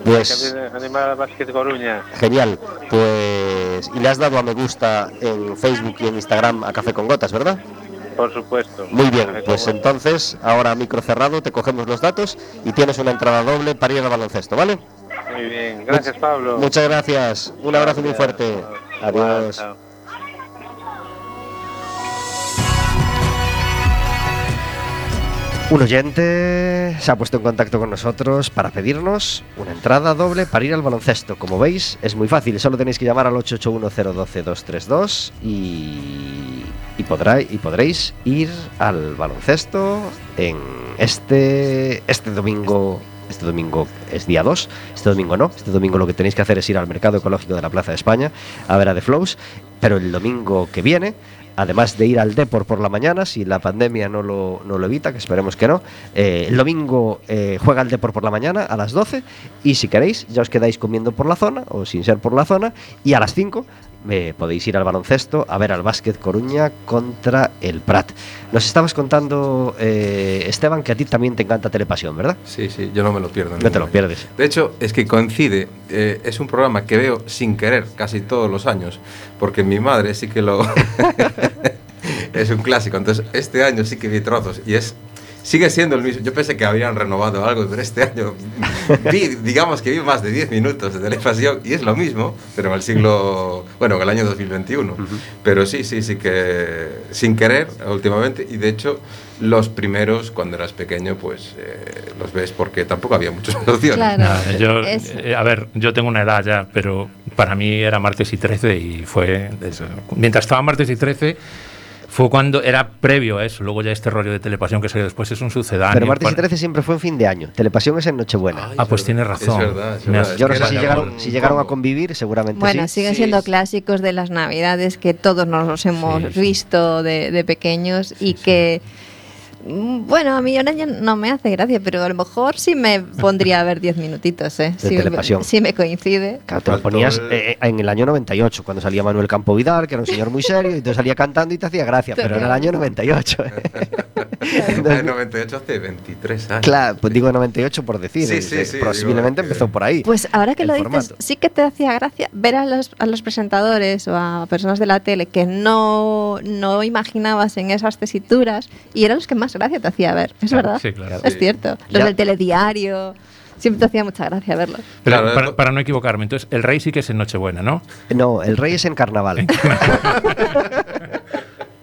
Pues animar básquet Coruña. genial. Pues y le has dado a me gusta en Facebook y en Instagram a Café con Gotas, ¿verdad? Por supuesto. Muy bien, pues entonces ahora micro cerrado, te cogemos los datos y tienes una entrada doble para ir al baloncesto, ¿vale? Muy bien, gracias Pablo. Muchas gracias. Un abrazo muy fuerte. Adiós. Chao. Un oyente se ha puesto en contacto con nosotros para pedirnos una entrada doble para ir al baloncesto. Como veis, es muy fácil, solo tenéis que llamar al 881-012-232 y, y, podrá- y podréis ir al baloncesto en este, este domingo. Este domingo es día 2, este domingo no. Este domingo lo que tenéis que hacer es ir al mercado ecológico de la Plaza de España a ver a The Flows. Pero el domingo que viene además de ir al Depor por la mañana, si la pandemia no lo, no lo evita, que esperemos que no, eh, el domingo eh, juega el Depor por la mañana a las 12 y si queréis ya os quedáis comiendo por la zona o sin ser por la zona y a las 5 eh, podéis ir al baloncesto a ver al Básquet Coruña contra el Prat. Nos estabas contando, eh, Esteban, que a ti también te encanta Telepasión, ¿verdad? Sí, sí, yo no me lo pierdo. No te lo pierdes. De hecho, es que coincide, eh, es un programa que veo sin querer casi todos los años, porque mi madre sí que lo... [LAUGHS] es un clásico, entonces este año sí que vi trozos y es sigue siendo el mismo. Yo pensé que habían renovado algo, pero este año [LAUGHS] vi, digamos que vi más de 10 minutos de televisión y es lo mismo, pero en el siglo, bueno, en el año 2021. Pero sí, sí, sí que sin querer últimamente y de hecho los primeros cuando eras pequeño pues eh, los ves porque tampoco había muchas [LAUGHS] opciones. Claro. Nada, yo, eh, a ver, yo tengo una edad ya, pero para mí era martes y 13 y fue... eso. Mientras estaba martes y 13 fue cuando era previo a eso. Luego ya este rollo de telepasión que salió después es un sucedáneo. Pero martes y Para- 13 siempre fue en fin de año. Telepasión es en Nochebuena. Ay, Ah, es pues tienes razón. Es verdad, es verdad. Yo no sé si llegaron, un si llegaron a convivir, seguramente Bueno, sí. siguen Sí, siendo sí. clásicos de las navidades que todos nos los hemos Sí, sí. visto de, de pequeños y que, bueno, a mí ahora ya no me hace gracia, pero a lo mejor sí me pondría a ver 10 minutitos, ¿eh? De si, telepasión. me, si me coincide. Claro, te lo ponías el- eh, en el año 98, cuando salía Manuel Campo Vidal, que era un señor muy serio, y te salía cantando y te hacía gracia, pero en el año 98. En el 98 hace 23 años. claro, pues digo 98 por decir, Sí, eh, sí, eh, sí, posiblemente digo empezó por ahí. Pues ahora que lo dices, formato. sí que te hacía gracia ver a los, a los presentadores o a personas de la tele que no, no imaginabas en esas tesituras y eran los que más gracia te hacía ver, es Claro, verdad. sí, claro. Es Sí. cierto. Los Ya. del telediario, siempre te hacía mucha gracia verlos. Pero Claro, para, esto- para no equivocarme, entonces el rey sí que es en Nochebuena, ¿no? No, el rey es en carnaval. [LAUGHS]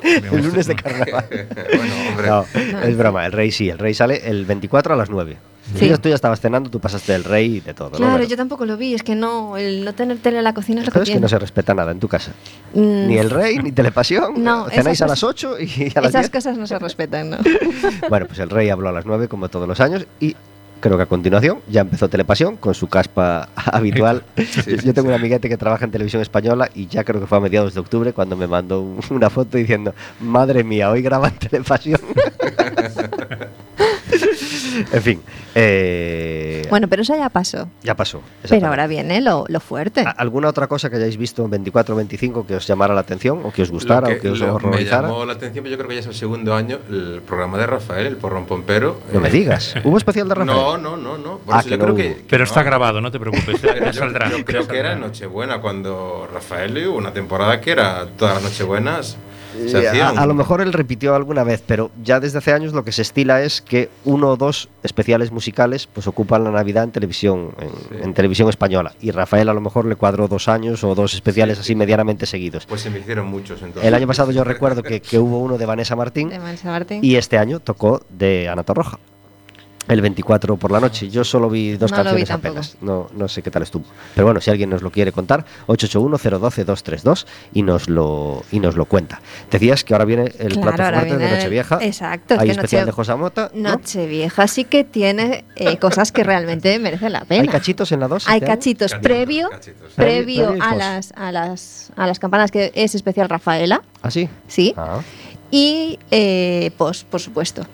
el lunes de carnaval. [LAUGHS] bueno, hombre. No, es broma, el rey sí, el rey sale el 24 a las 9. Sí. Tú, ya- tú ya estabas cenando, tú pasaste del rey y de todo. ¿no? Claro, Bueno, yo tampoco lo vi, es que no, el no tener tele en la cocina es lo pero que es que no se respeta nada en tu casa. Mm, Ni el rey, ni telepasión. [LAUGHS] No, Cenáis esas a las cosas- 8 y a las Esas 10. cosas no se respetan, ¿no? [LAUGHS] Bueno, pues el rey habló a las 9 como todos los años y creo que a continuación ya empezó Telepasión con su caspa [LAUGHS] habitual. sí, Yo tengo sí. un amiguete que trabaja en televisión española y ya creo que fue a mediados de octubre cuando me mandó un- una foto diciendo, madre mía, hoy graban Telepasión. En fin, eh, Bueno, pero eso ya pasó. ya pasó. Pero ahora viene lo, lo fuerte. ¿A- ¿Alguna otra cosa que hayáis visto en 24 o 25 que os llamara la atención o que os gustara o que os lo- me horrorizara? llamó la atención, pero yo creo que ya es el segundo año, el programa de Rafael, el porrón pompero. No me eh, digas. [LAUGHS] ¿Hubo especial de Rafael? No, no, no, no. Por Ah, eso que yo no creo hubo. que, que Pero no. está grabado, no te preocupes, ya, yo- saldrá. Yo, creo que era. Nochebuena cuando Rafael hubo una temporada que era todas las Nochebuenas se Eh, a, lo mejor él repitió alguna vez, pero ya desde hace años lo que se estila es que uno o dos especiales musicales pues ocupan la Navidad en televisión, en, Sí. en televisión española. Y Rafael a lo mejor le cuadró dos años o dos especiales Sí, así sí. medianamente seguidos. Pues se me hicieron muchos entonces. El año pasado yo recuerdo que, que hubo uno de Vanessa Martín De Mansa Martín. y este año tocó de Ana Torroja. El 24 por la noche. Yo solo vi dos No vi canciones apenas. No, no sé qué tal estuvo. Pero bueno, si alguien nos lo quiere contar, 881-012-232 y nos lo y nos lo cuenta. Decías que ahora viene el Claro, plato fuerte de Nochevieja. Exacto, es Hay que especial Noche- de José Mota. ¿no? Nochevieja sí que tiene eh, cosas que realmente merecen la pena. ¿Hay cachitos en la 2? Hay cachitos Cachitos, previo, cachitos. previo a las, a, las, a las campanas, que es especial Rafaela, ¿Ah, sí? sí, Ah, y eh, post, por supuesto.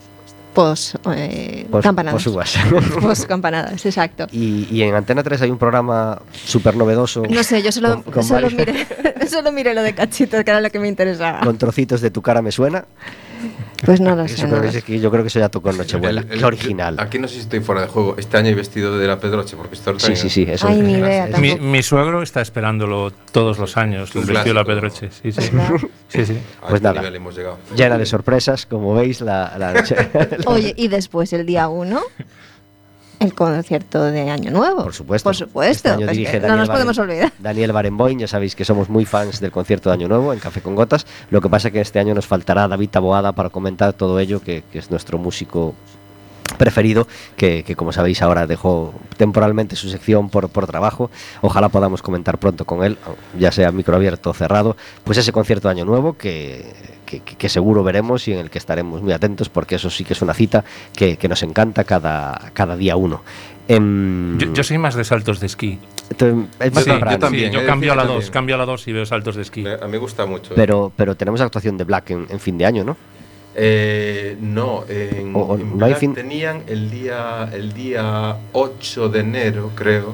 Post, eh, campanadas. uvas. [LAUGHS] Post campanadas, exacto. y, y en Antena 3 hay un programa súper novedoso. No sé, yo solo, con- con solo, miré, [LAUGHS] [LAUGHS] solo miré lo de cachitos, que era lo que me interesaba. Con trocitos de tu cara me suena. Pues no lo Eso sé. no lo es que yo creo que eso ya tocó en Nochebuena. El- el- Qué original. Aquí no sé si estoy fuera de juego. Este año he vestido de la Pedroche porque esto Sí, sí, sí. Eso Ay, es- ni idea Mi, mi suegro está esperándolo todos los años, el vestido de la. Pedroche. Sí, sí. Sí, sí. Pues nada. nivel hemos llegado. llena de sorpresas, como veis, la, la noche. [LAUGHS] Oye, y después el día 1, el concierto de Año Nuevo. Por supuesto. Por supuesto. Este año dirige no nos podemos olvidar. Daniel Barenboim, ya sabéis que somos muy fans del concierto de Año Nuevo en Café con Gotas. Lo que pasa es que este año nos faltará David Taboada para comentar todo ello, que, que es nuestro músico preferido, que, que, como sabéis ahora dejó temporalmente su sección por, por trabajo. Ojalá podamos comentar pronto con él, ya sea micro abierto o cerrado, pues ese concierto de Año Nuevo que, que, que seguro veremos y en el que estaremos muy atentos porque eso sí que es una cita que, que nos encanta cada, cada día uno. Em, Yo, yo soy más de saltos de esquí. te- es más Sí, temprano. yo también, sí, yo eh, cambio a la yo 2, también. cambio a la 2 y veo saltos de esquí. Me- A mí me gusta mucho. Pero, pero tenemos actuación de Black en, en fin de año, ¿no? Eh, no, en, O- o en no hay Black fin- tenían el día, el día 8 de enero, creo,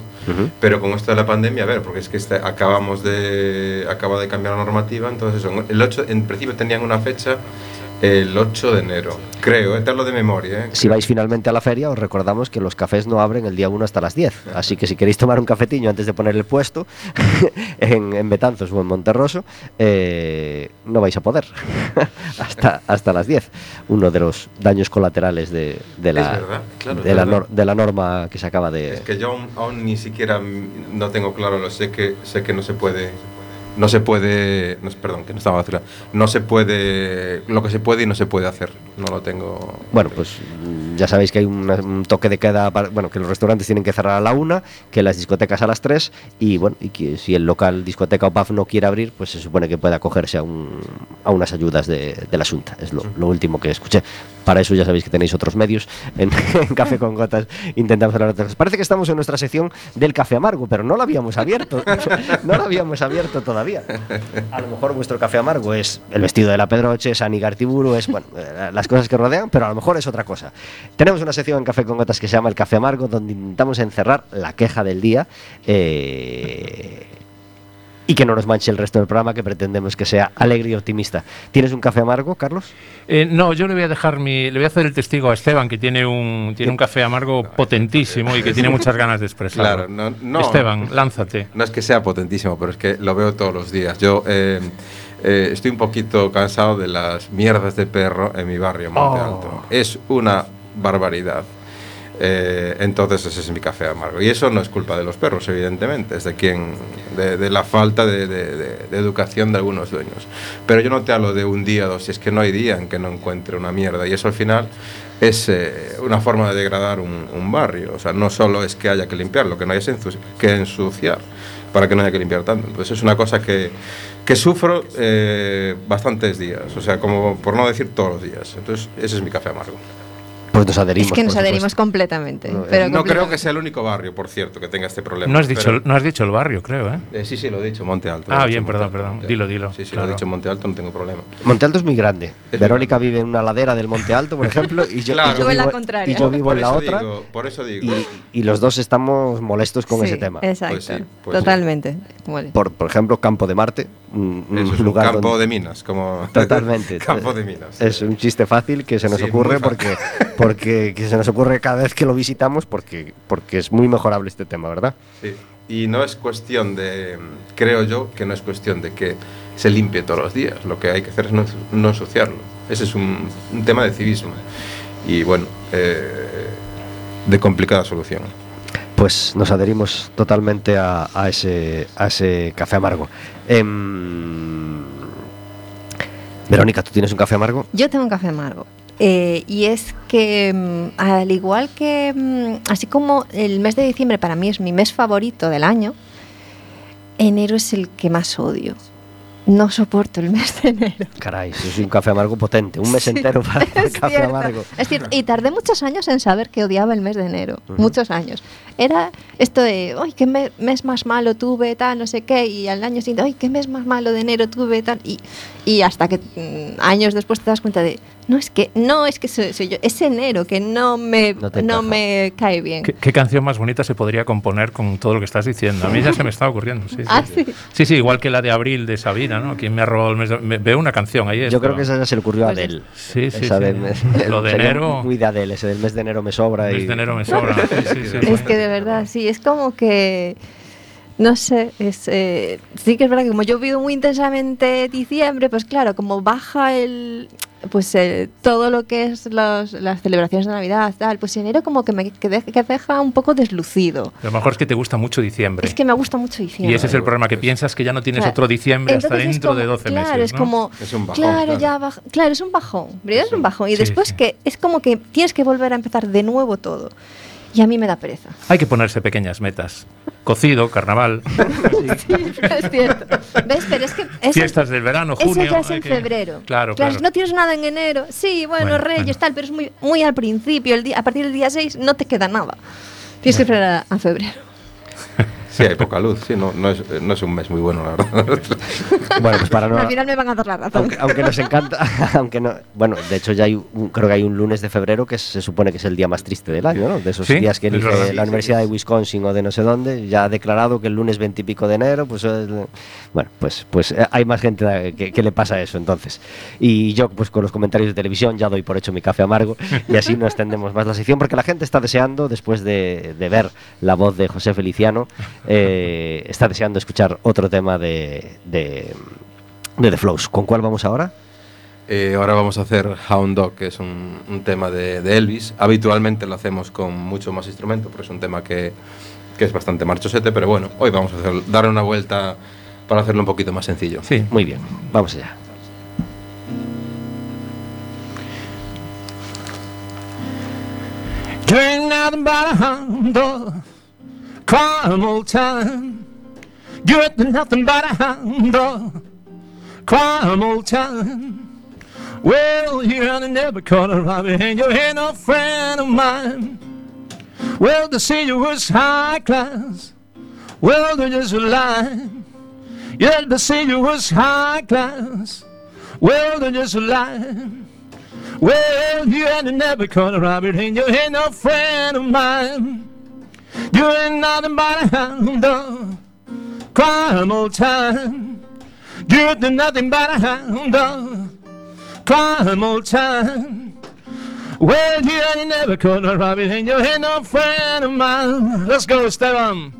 pero con esto de la pandemia, a ver, porque es que este- acabamos de, acaba de cambiar la normativa, entonces eso, el 8, en principio tenían una fecha el 8 de enero. Creo, eh, te hablo de memoria. ¿eh? Si vais finalmente a la feria, os recordamos que los cafés no abren el día 1 hasta las 10. Así que si queréis tomar un cafetiño antes de poner el puesto [LAUGHS] en, en Betanzos o en Monterroso, eh, no vais a poder [LAUGHS] hasta, hasta las 10. Uno de los daños colaterales de, de la, Es verdad, claro, de, es la nor- de la norma que se acaba de... Es que yo aún, aún ni siquiera mm, no tengo claro, lo sé que sé que no se puede no se puede, no, perdón, que no estaba vacilando. No se puede lo que se puede y no se puede hacer. No lo tengo. Bueno, pues ya sabéis que hay un toque de queda, para- bueno, que los restaurantes tienen que cerrar a la una, que las discotecas a las tres y bueno, y que si el local, discoteca o pub no quiere abrir, pues se supone que puede acogerse a, un- a unas ayudas de, de la Junta. Es lo, lo último que escuché. Para eso ya sabéis que tenéis otros medios [LAUGHS] en, Café con Gotas. Intentamos hablar de otras cosas. Parece que estamos en nuestra sección del café amargo, pero no la habíamos abierto. no la habíamos abierto todavía. A lo mejor vuestro café amargo es el vestido de la Pedroche, es Anigartiburu, es bueno, eh, las cosas que rodean, pero a lo mejor es otra cosa. Tenemos una sección en Café con Gotas que se llama El Café Amargo, donde intentamos encerrar la queja del día eh, y que no nos manche el resto del programa, que pretendemos que sea alegre y optimista. ¿Tienes un café amargo, Carlos? Eh, no, yo le voy a dejar mi, le voy a hacer el testigo a Esteban, que tiene un, tiene un café amargo potentísimo y que tiene muchas ganas de expresarlo. Claro, no, no. Esteban, lánzate. No es que sea potentísimo, pero es que lo veo todos los días. Yo eh, eh, estoy un poquito cansado de las mierdas de perro en mi barrio, Monte Oh. Alto. Es una barbaridad. Eh, entonces ese es mi café amargo. Y eso no es culpa de los perros, evidentemente, es de quien, de, de la falta de, de- de- educación de algunos dueños. Pero yo no te hablo de un día o dos, si es que no hay día en que no encuentre una mierda. Y eso al final es eh, una forma de degradar un, un barrio. O sea, no solo es que haya que limpiarlo, que no haya que ensuciar para que no haya que limpiar tanto. Entonces es una cosa que, que sufro eh, bastantes días, o sea, como por no decir todos los días. Entonces ese es mi café amargo. Pues nos adherimos. Es que nos adherimos completamente. No, pero no creo que sea el único barrio, por cierto, que tenga este problema. No has dicho, pero- no has dicho el barrio, creo, ¿eh? Eh, sí, sí, lo he dicho, Monte Alto. Ah, bien, perdón, perdón. Dilo, dilo, Sí, sí, claro. lo he dicho Monte Alto, no tengo problema. Monte Alto es muy grande. Es Verónica vive en una ladera del Monte Alto, por [LAUGHS] ejemplo, y yo, Claro. y yo Yo en la vivo, contraria. y yo vivo por en la otra. digo, por eso digo. y, y los dos estamos molestos con Sí, ese tema. Exacto. Pues sí, pues. Totalmente. Por, por ejemplo, Campo de Marte, un, un Eso es un lugar campo donde- de minas, como... Totalmente. [LAUGHS] campo de minas. Es un chiste fácil que se nos ocurre porque. Porque que se nos ocurre cada vez que lo visitamos porque, porque es muy mejorable este tema, ¿verdad? Sí. Y no es cuestión de, creo yo, que no es cuestión de que se limpie todos los días. Lo que hay que hacer es no, no ensuciarlo. Ese es un, un tema de civismo. Y bueno, eh, de complicada solución. Pues nos adherimos totalmente a, a ese, a ese café amargo. Em, Verónica, ¿tú tienes un café amargo? Yo tengo un café amargo. Eh, y es que, mm, al igual que, mm, así como el mes de diciembre para mí es mi mes favorito del año, enero es el que más odio. No soporto el mes de enero. Caray, eso es un café amargo potente. Un mes Sí, entero para [LAUGHS] el café cierto, amargo. es cierto. Y tardé muchos años en saber que odiaba el mes de enero. Ujú. Muchos años. Era esto de, ¡ay, qué me- mes más malo tuve, tal, no sé qué! Y al año siguiente, ¡ay, qué mes más malo de enero tuve, tal! Y, y hasta que mm, años después te das cuenta de, no, es que, no, es que soy, soy yo, es enero que no me, No no me cae bien. ¿Qué, qué canción más bonita se podría componer con todo lo que estás diciendo? A mí ya se me está ocurriendo. Sí, sí. Ah, sí. Sí, sí, igual que la de Abril de Sabina, ¿no? ¿Quién me ha robado el mes de... me- Veo una canción ahí. Yo esto. creo que esa ya se le ocurrió a Pues Adele. Sí, sí, Esa mes- Lo de [LAUGHS] enero... Muy de Adele, ese del mes de enero me sobra. El y- mes de enero me sobra. Sí, sí, sí. Es que de verdad, sí, es como que. No sé, es, eh, sí que es verdad que como yo vivo muy intensamente diciembre, pues claro, como baja el. Pues eh, todo lo que es los- las celebraciones de Navidad, tal, pues enero como que me que de- que deja un poco deslucido. Lo mejor es que te gusta mucho diciembre. Es que me gusta mucho diciembre. y ese es el problema, que piensas que ya no tienes Claro. otro diciembre hasta Entonces es dentro de como- 12 claro, meses. es ¿no? como. Es un bajón, claro, claro. ya baja- claro, es un bajón. realidad es un bajón. Y Sí, después sí. que es como que tienes que volver a empezar de nuevo todo. Y a mí me da pereza. Hay que ponerse pequeñas metas. Cocido, carnaval, [LAUGHS] es cierto. ¿Ves? Pero es que. eso- fiestas del verano, Eso junio. ya es en que- febrero. Claro, claro. No tienes nada en enero. Sí, bueno, Bueno, Reyes, bueno. tal, pero es muy, muy al principio. El día, a partir del día 6 no te queda nada. Tienes que esperar a, a febrero. [LAUGHS] Sí, hay poca luz, sí, no, no, es, no es un mes muy bueno, la verdad. [LAUGHS] Bueno, pues para no. Al final me van a dar la razón. Aunque, aunque nos encanta, [LAUGHS] aunque no, bueno, de hecho ya hay un, creo que hay un lunes de febrero que se supone que es el día más triste del año, ¿no? De esos Sí, días que elige la Universidad de Wisconsin o de no sé dónde, ya ha declarado que el lunes 20 y pico de enero, pues es- bueno, pues pues eh, hay más gente que le pasa eso entonces. Y yo pues con los comentarios de televisión ya doy por hecho mi café amargo y así no extendemos más la sección porque la gente está deseando después de, de ver la voz de José Feliciano, eh, está deseando escuchar otro tema de, de de The Flows. ¿Con cuál vamos ahora? Eh, ahora vamos a hacer Hound Dog, que es un, un tema de, de Elvis. Habitualmente lo hacemos con mucho más instrumento, pero es un tema que, que es bastante marchosete, pero bueno, hoy vamos a hacer, darle una vuelta para hacerlo un poquito más sencillo. Sí. Muy bien, vamos allá. Ain't nothing but a hound dog, crime all time. You ain't nothing but a hound dog, crime all time. Well, you ain't never caught a robber, and you ain't no friend of mine. Well, to see you was high class. Well, they just lie. Yeah, to see you was high class. Well, they just lie. Well, you ain't never caught a robber, and you ain't no friend of mine. You ain't nothing but a hound crime all time. You ain't nothing but a hound crime all time. Well, you ain't never caught a robber, and you ain't no friend of mine. Let's go, Esteban.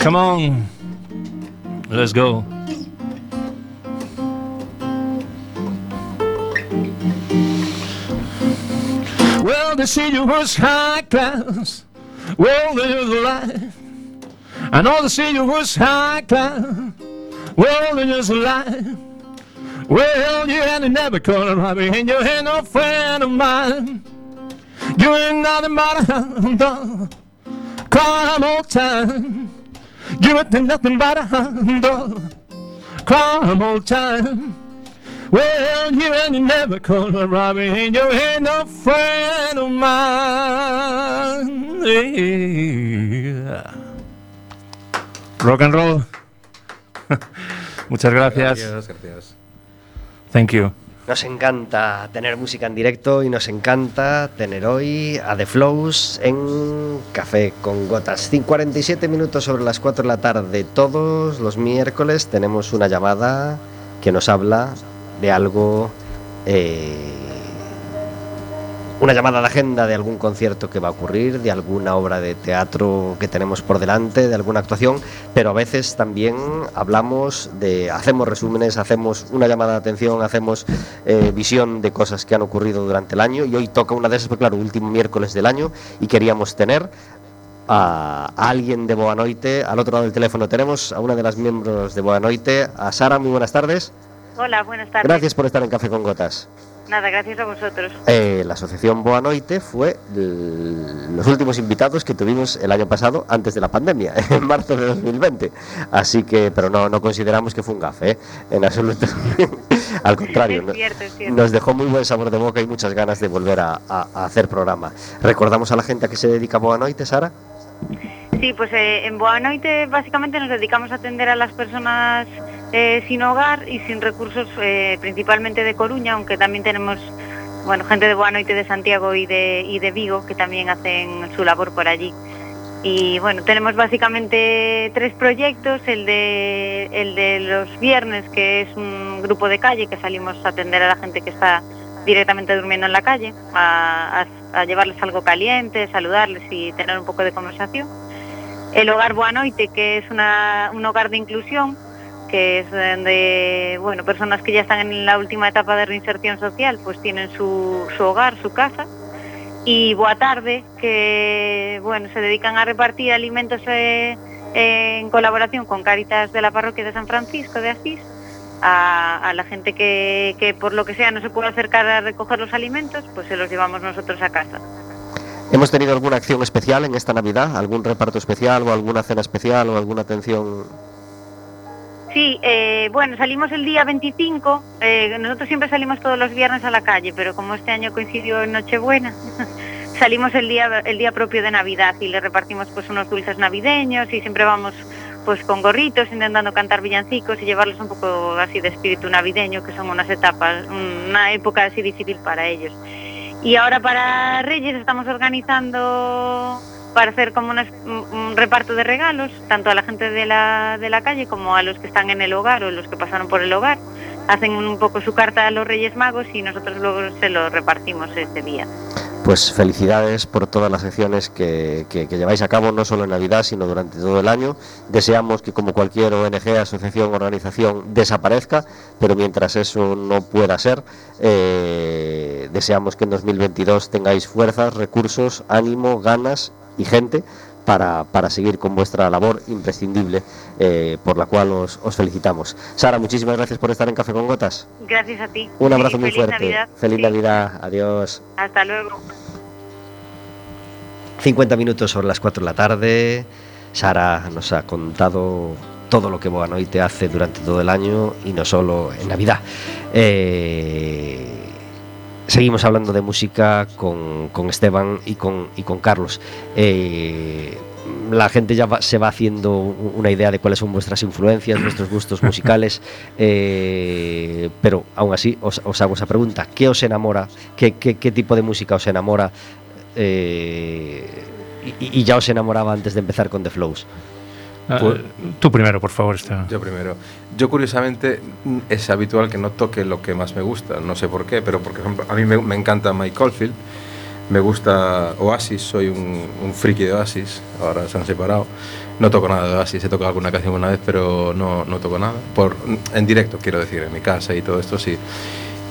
Come on, let's go. Well, the senior was high class. Well, there's a lie. I know the senior was high class. Well, there's a lie. Well, you ain't never caught a robber, and you ain't no friend of mine. You ain't nothing but a hound dog. Crime all time. You ain't nothing but a hound dog. Crime all time. Well, you ain't never caught a robber, and you ain't no friend of mine. Yeah. Rock and roll. [LAUGHS] Muchas gracias. Gracias, gracias. Thank you. Nos encanta tener música en directo y nos encanta tener hoy a The Flows en Café con Gotas. Cin- 47 minutos sobre las 4 de la tarde. Todos los miércoles tenemos una llamada que nos habla de algo. eh, una llamada de agenda de algún concierto que va a ocurrir, de alguna obra de teatro que tenemos por delante, de alguna actuación, pero a veces también hablamos de, hacemos resúmenes, hacemos una llamada de atención, hacemos eh, visión de cosas que han ocurrido durante el año y hoy toca una de esas, porque claro, último miércoles del año y queríamos tener a, alguien de Boanoite, al otro lado del teléfono tenemos a una de las miembros de Boanoite, a Sara, muy buenas tardes, Hola, buenas tardes. gracias por estar en Café con Gotas. Nada, gracias a vosotros. Eh, la asociación Boanoite fue los últimos invitados que tuvimos el año pasado, antes de la pandemia, [LAUGHS] en marzo de 2020. Así que, pero no, no consideramos que fue un gafe, ¿eh? en absoluto. [LAUGHS] Al contrario, Es cierto, es cierto. nos dejó muy buen sabor de boca y muchas ganas de volver a, a- a hacer programa. ¿Recordamos a la gente a que se dedica Boanoite, Sara? Sí, pues eh, en Boanoite básicamente nos dedicamos a atender a las personas eh, sin hogar y sin recursos, eh, principalmente de Coruña, aunque también tenemos bueno, gente de Boanoite, de Santiago y de, y de Vigo que también hacen su labor por allí. Y bueno, tenemos básicamente tres proyectos, el de, el de los viernes, que es un grupo de calle que salimos a atender a la gente que está directamente durmiendo en la calle, a, llevarles algo caliente, saludarles y tener un poco de conversación. El hogar Boanoite, que es un hogar de inclusión, que es donde bueno, personas que ya están en la última etapa de reinserción social, pues tienen su, su hogar, su casa. Y Boa Tarde, que bueno, se dedican a repartir alimentos eh, en colaboración con Cáritas de la Parroquia de San Francisco de Asís a, a la gente que, que por lo que sea no se puede acercar a recoger los alimentos, pues se los llevamos nosotros a casa. ¿Hemos tenido alguna acción especial en esta Navidad? ¿Algún reparto especial o alguna cena especial o alguna atención? Sí, eh, bueno, salimos el día 25. eh, nosotros siempre salimos todos los viernes a la calle, pero como este año coincidió en Nochebuena, [LAUGHS] salimos el día el día propio de Navidad y le repartimos pues unos dulces navideños y siempre vamos pues con gorritos intentando cantar villancicos y llevarles un poco así de espíritu navideño que son unas etapas una época así difícil para ellos y ahora para Reyes estamos organizando para hacer como un, reparto de regalos, tanto a la gente de la, de la calle como a los que están en el hogar o los que pasaron por el hogar. Hacen un poco su carta a los Reyes Magos y nosotros luego se lo repartimos ese día. Pues felicidades por todas las acciones que, que, lleváis a cabo, no solo en Navidad, sino durante todo el año. Deseamos que como cualquier ONG, asociación, organización desaparezca, pero mientras eso no pueda ser, eh, deseamos que en 2022 tengáis fuerzas, recursos, ánimo, ganas y gente para, para, seguir con vuestra labor imprescindible, eh, por la cual os, os, felicitamos. Sara, muchísimas gracias por estar en Café con Gotas. Gracias a ti. Un abrazo muy fuerte. Navidad. Feliz Navidad. Adiós. Hasta luego. 50 minutos sobre las 4 de la tarde. Sara nos ha contado todo lo que te hace durante todo el año y no solo en Navidad. Eh, seguimos hablando de música con, con Esteban y con, y con Carlos. Eh, la gente ya se va haciendo una idea de cuáles son vuestras influencias, [COUGHS] vuestros gustos musicales, eh, pero aún así os, os, hago esa pregunta, ¿qué os enamora? ¿Qué, qué, qué tipo de música os enamora? Eh, y, y, ya os enamoraba antes de empezar con The Flows. Ah, pues, tú primero, por favor. Esteban. Yo primero. Yo curiosamente es habitual que no toque lo que más me gusta, no sé por qué, pero por ejemplo a mí me, encanta Mike Oldfield, me gusta Oasis, soy un, un, friki de Oasis, ahora se han separado. No toco nada de Oasis, he tocado alguna canción una vez, pero no, no toco nada. Por, en directo, quiero decir, en mi casa y todo esto, sí.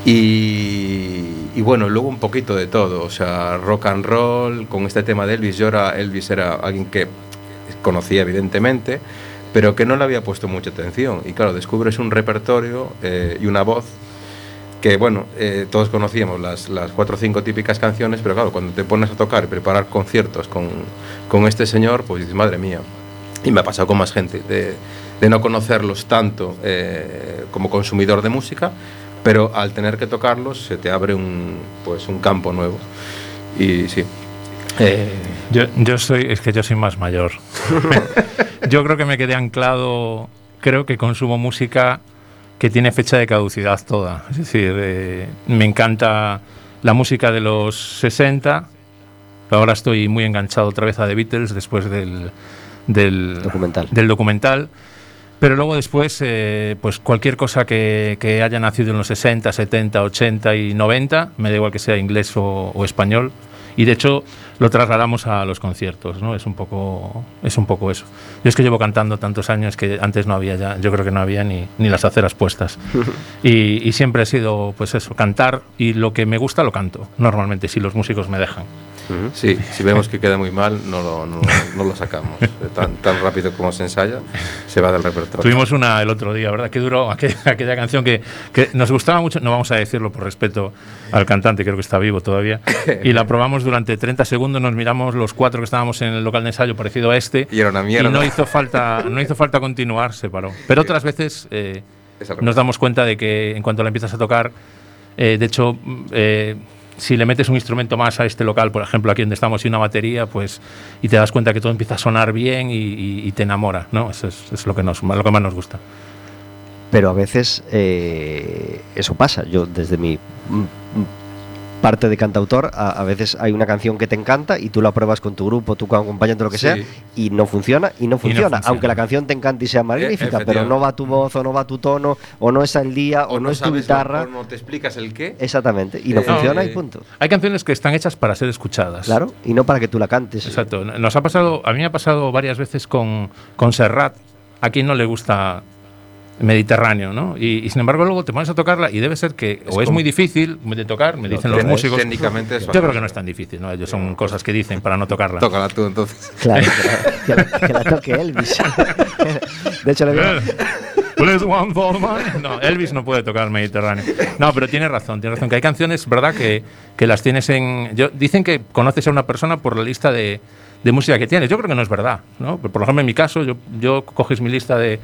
Y, bueno, luego un poquito de todo, o sea, rock and roll, con este tema de Elvis. Yo Elvis era alguien que conocía evidentemente, pero que no le había puesto mucha atención. Y claro, descubres un repertorio eh, y una voz que, bueno, eh, todos conocíamos las, las cuatro o cinco típicas canciones, pero claro, cuando te pones a tocar y preparar conciertos con, con este señor, pues dices, madre mía. Y me ha pasado con más gente, de, de no conocerlos tanto eh, como consumidor de música, pero al tener que tocarlos se te abre un, pues, un campo nuevo. Y sí, eh, yo, yo soy, es que yo soy más mayor. [LAUGHS] yo creo que me quedé anclado, creo que consumo música que tiene fecha de caducidad toda. Es decir, eh, me encanta la música de los 60. Ahora estoy muy enganchado otra vez a The Beatles después del, del documental. Del documental. Pero luego después, eh, pues cualquier cosa que, que, haya nacido en los 60, 70, 80 y 90, me da igual que sea inglés o, o español. Y de hecho, lo trasladamos a los conciertos, ¿no? Es un poco, es un poco eso. Yo es que llevo cantando tantos años que antes no había ya, yo creo que no había ni, ni las aceras puestas. [LAUGHS] y, y siempre he sido, pues eso, cantar y lo que me gusta lo canto, normalmente, si los músicos me dejan. Sí, si vemos que queda muy mal, no lo, no, no lo sacamos. Tan, tan, rápido como se ensaya, se va del repertorio. Tuvimos una el otro día, ¿verdad? Que duró aquella, [LAUGHS] aquella canción que, que, nos gustaba mucho, no vamos a decirlo por respeto al cantante, creo que está vivo todavía, [LAUGHS] y la probamos durante 30 segundos, nos miramos los cuatro que estábamos en el local de ensayo parecido a este, y era una mierda. Y no hizo falta, no hizo falta continuar, se paró. Pero otras veces eh, nos damos cuenta de que en cuanto la empiezas a tocar, eh, de hecho... Eh, si le metes un instrumento más a este local, por ejemplo, aquí donde estamos, y una batería, pues, y te das cuenta que todo empieza a sonar bien y, te enamora, ¿no? Eso es, es, lo, que nos, lo que más nos gusta. Pero a veces eh, eso pasa. Yo, desde mi parte de cantautor, a, a, veces hay una canción que te encanta y tú la pruebas con tu grupo, tu acompañante, lo que sí. sea, y no funciona, y no funciona, y no funciona. Aunque la canción te encante y sea magnífica, pero no va tu voz, o no va tu tono, o no es el día, o, o no, no, es tu guitarra. O no te explicas el qué. Exactamente, y no eh, funciona y punto. Hay canciones que están hechas para ser escuchadas. Claro, y no para que tú la cantes. Exacto. Nos ha pasado, a mí me ha pasado varias veces con, con Serrat. A quien no le gusta Mediterráneo, ¿no? Y, y, sin embargo luego te pones a tocarla y debe ser que es o es muy difícil de tocar, me dicen no, los músicos. Técnicamente es Yo creo que no es tan difícil, ¿no? Ellos son cosas que dicen para no tocarla. Tócala tú entonces. Claro, que la, que la, que la toque Elvis. [LAUGHS] de hecho, le veo... No, Elvis no puede tocar el Mediterráneo. No, pero tiene razón, tiene razón. Que hay canciones, ¿verdad? Que, que las tienes en. Yo, dicen que conoces a una persona por la lista de, de música que tienes. Yo creo que no es verdad. ¿no? Por ejemplo, en mi caso, yo, yo coges mi lista de,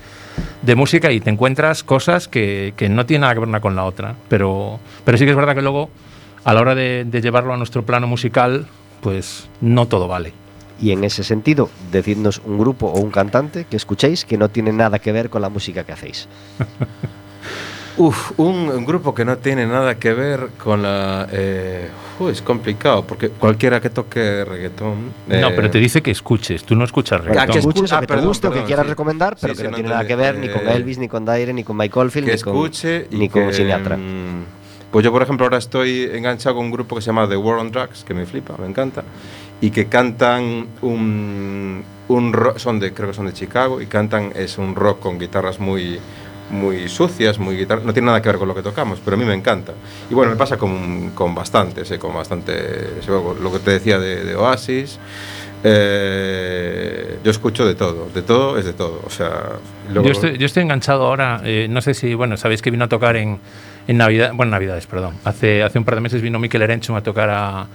de, música y te encuentras cosas que, que, no tienen nada que ver una con la otra. Pero, pero sí que es verdad que luego, a la hora de, de llevarlo a nuestro plano musical, pues no todo vale. Y en ese sentido, decidnos un grupo o un cantante que escuchéis que no tiene nada que ver con la música que hacéis. [LAUGHS] Uf, un, un grupo que no tiene nada que ver con la... eh, uf, es complicado, porque cualquiera que toque reggaetón... no, eh, pero te dice que escuches, tú no escuchas Ah, reggaetón. que escu- escuches ah, que te perdón, guste o que perdón, quieras sí. recomendar, pero Sí, que sí, no no tiene nada que ver ni con Eh, Elvis, ni con Daire, ni con Oldfield, que ni con, escuche y ni con Sinatra. mm, Pues yo, por ejemplo, ahora estoy enganchado con un grupo que se llama The War on Drugs, que me flipa, me encanta, y que cantan un, un rock, son de, creo que son de Chicago, y cantan, es un rock con guitarras muy muy sucias, muy guitar no tiene nada que ver con lo que tocamos, pero a mí me encanta. Y bueno, me pasa con, con bastantes, eh, con bastante, lo que te decía de, de Oasis, eh, yo escucho de todo, de todo es de todo, o sea... luego- Yo estoy, yo estoy enganchado ahora, eh, no sé si, bueno, sabéis que vino a tocar en, en Navidad, bueno, Navidades, perdón. Hace, hace un par de meses vino Mikel Erenchun a tocar a,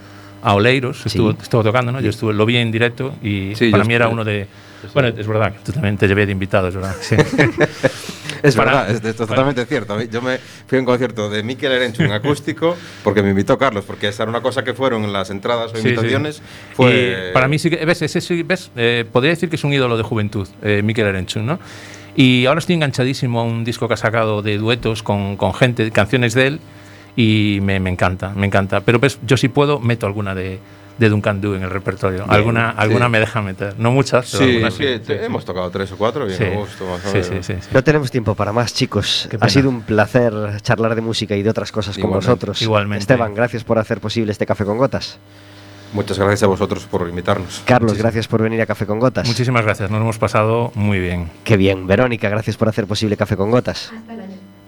a Oleiros, estuvo, estuvo tocando, ¿no? Yo estuve, lo vi en directo y Sí, para mí era uno de... Bueno, es verdad, tú también te llevé de invitado, es verdad. sí. [LAUGHS] Es Para- verdad, es, es totalmente cierto. Yo me fui a un concierto de Mikel Erenchun en acústico porque me invitó Carlos, porque esa era una cosa que fueron las entradas o Sí, sí. invitaciones. Fue, Y para mí sí que, ves, ese sí, ves, eh, podría decir que es un ídolo de juventud, eh, Mikel Erenchun, ¿no? Y ahora estoy enganchadísimo a un disco que ha sacado de duetos con, con gente, canciones de él, y me, me encanta, me encanta. Pero pues yo si puedo, meto alguna de, de Duncan Du en el repertorio. Bien, alguna alguna sí. me deja meter. No muchas, pero Sí, algunas sí, te- hemos tocado tres o cuatro, bien Sí. a gusto, más o Sí, menos. sí, sí, sí. No tenemos tiempo para más, chicos. Ha sido un placer charlar de música y de otras cosas con Igualmente. vosotros. Igualmente. Esteban, gracias por hacer posible este Café con Gotas. Muchas gracias a vosotros por invitarnos. Carlos, gracias por venir a Café con Gotas. Muchísimas gracias, nos hemos pasado muy bien. Qué bien. Verónica, gracias por hacer posible Café con Gotas.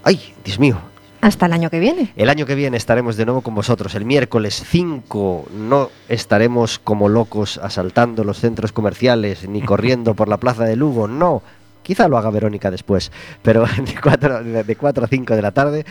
Ay, Dios mío. Hasta el año que viene. El año que viene estaremos de nuevo con vosotros. El miércoles 5 no estaremos como locos asaltando los centros comerciales ni [LAUGHS] corriendo por la plaza de Lugo. No. Quizá lo haga Verónica después, pero [LAUGHS] de 4, de 4 a 5 de la tarde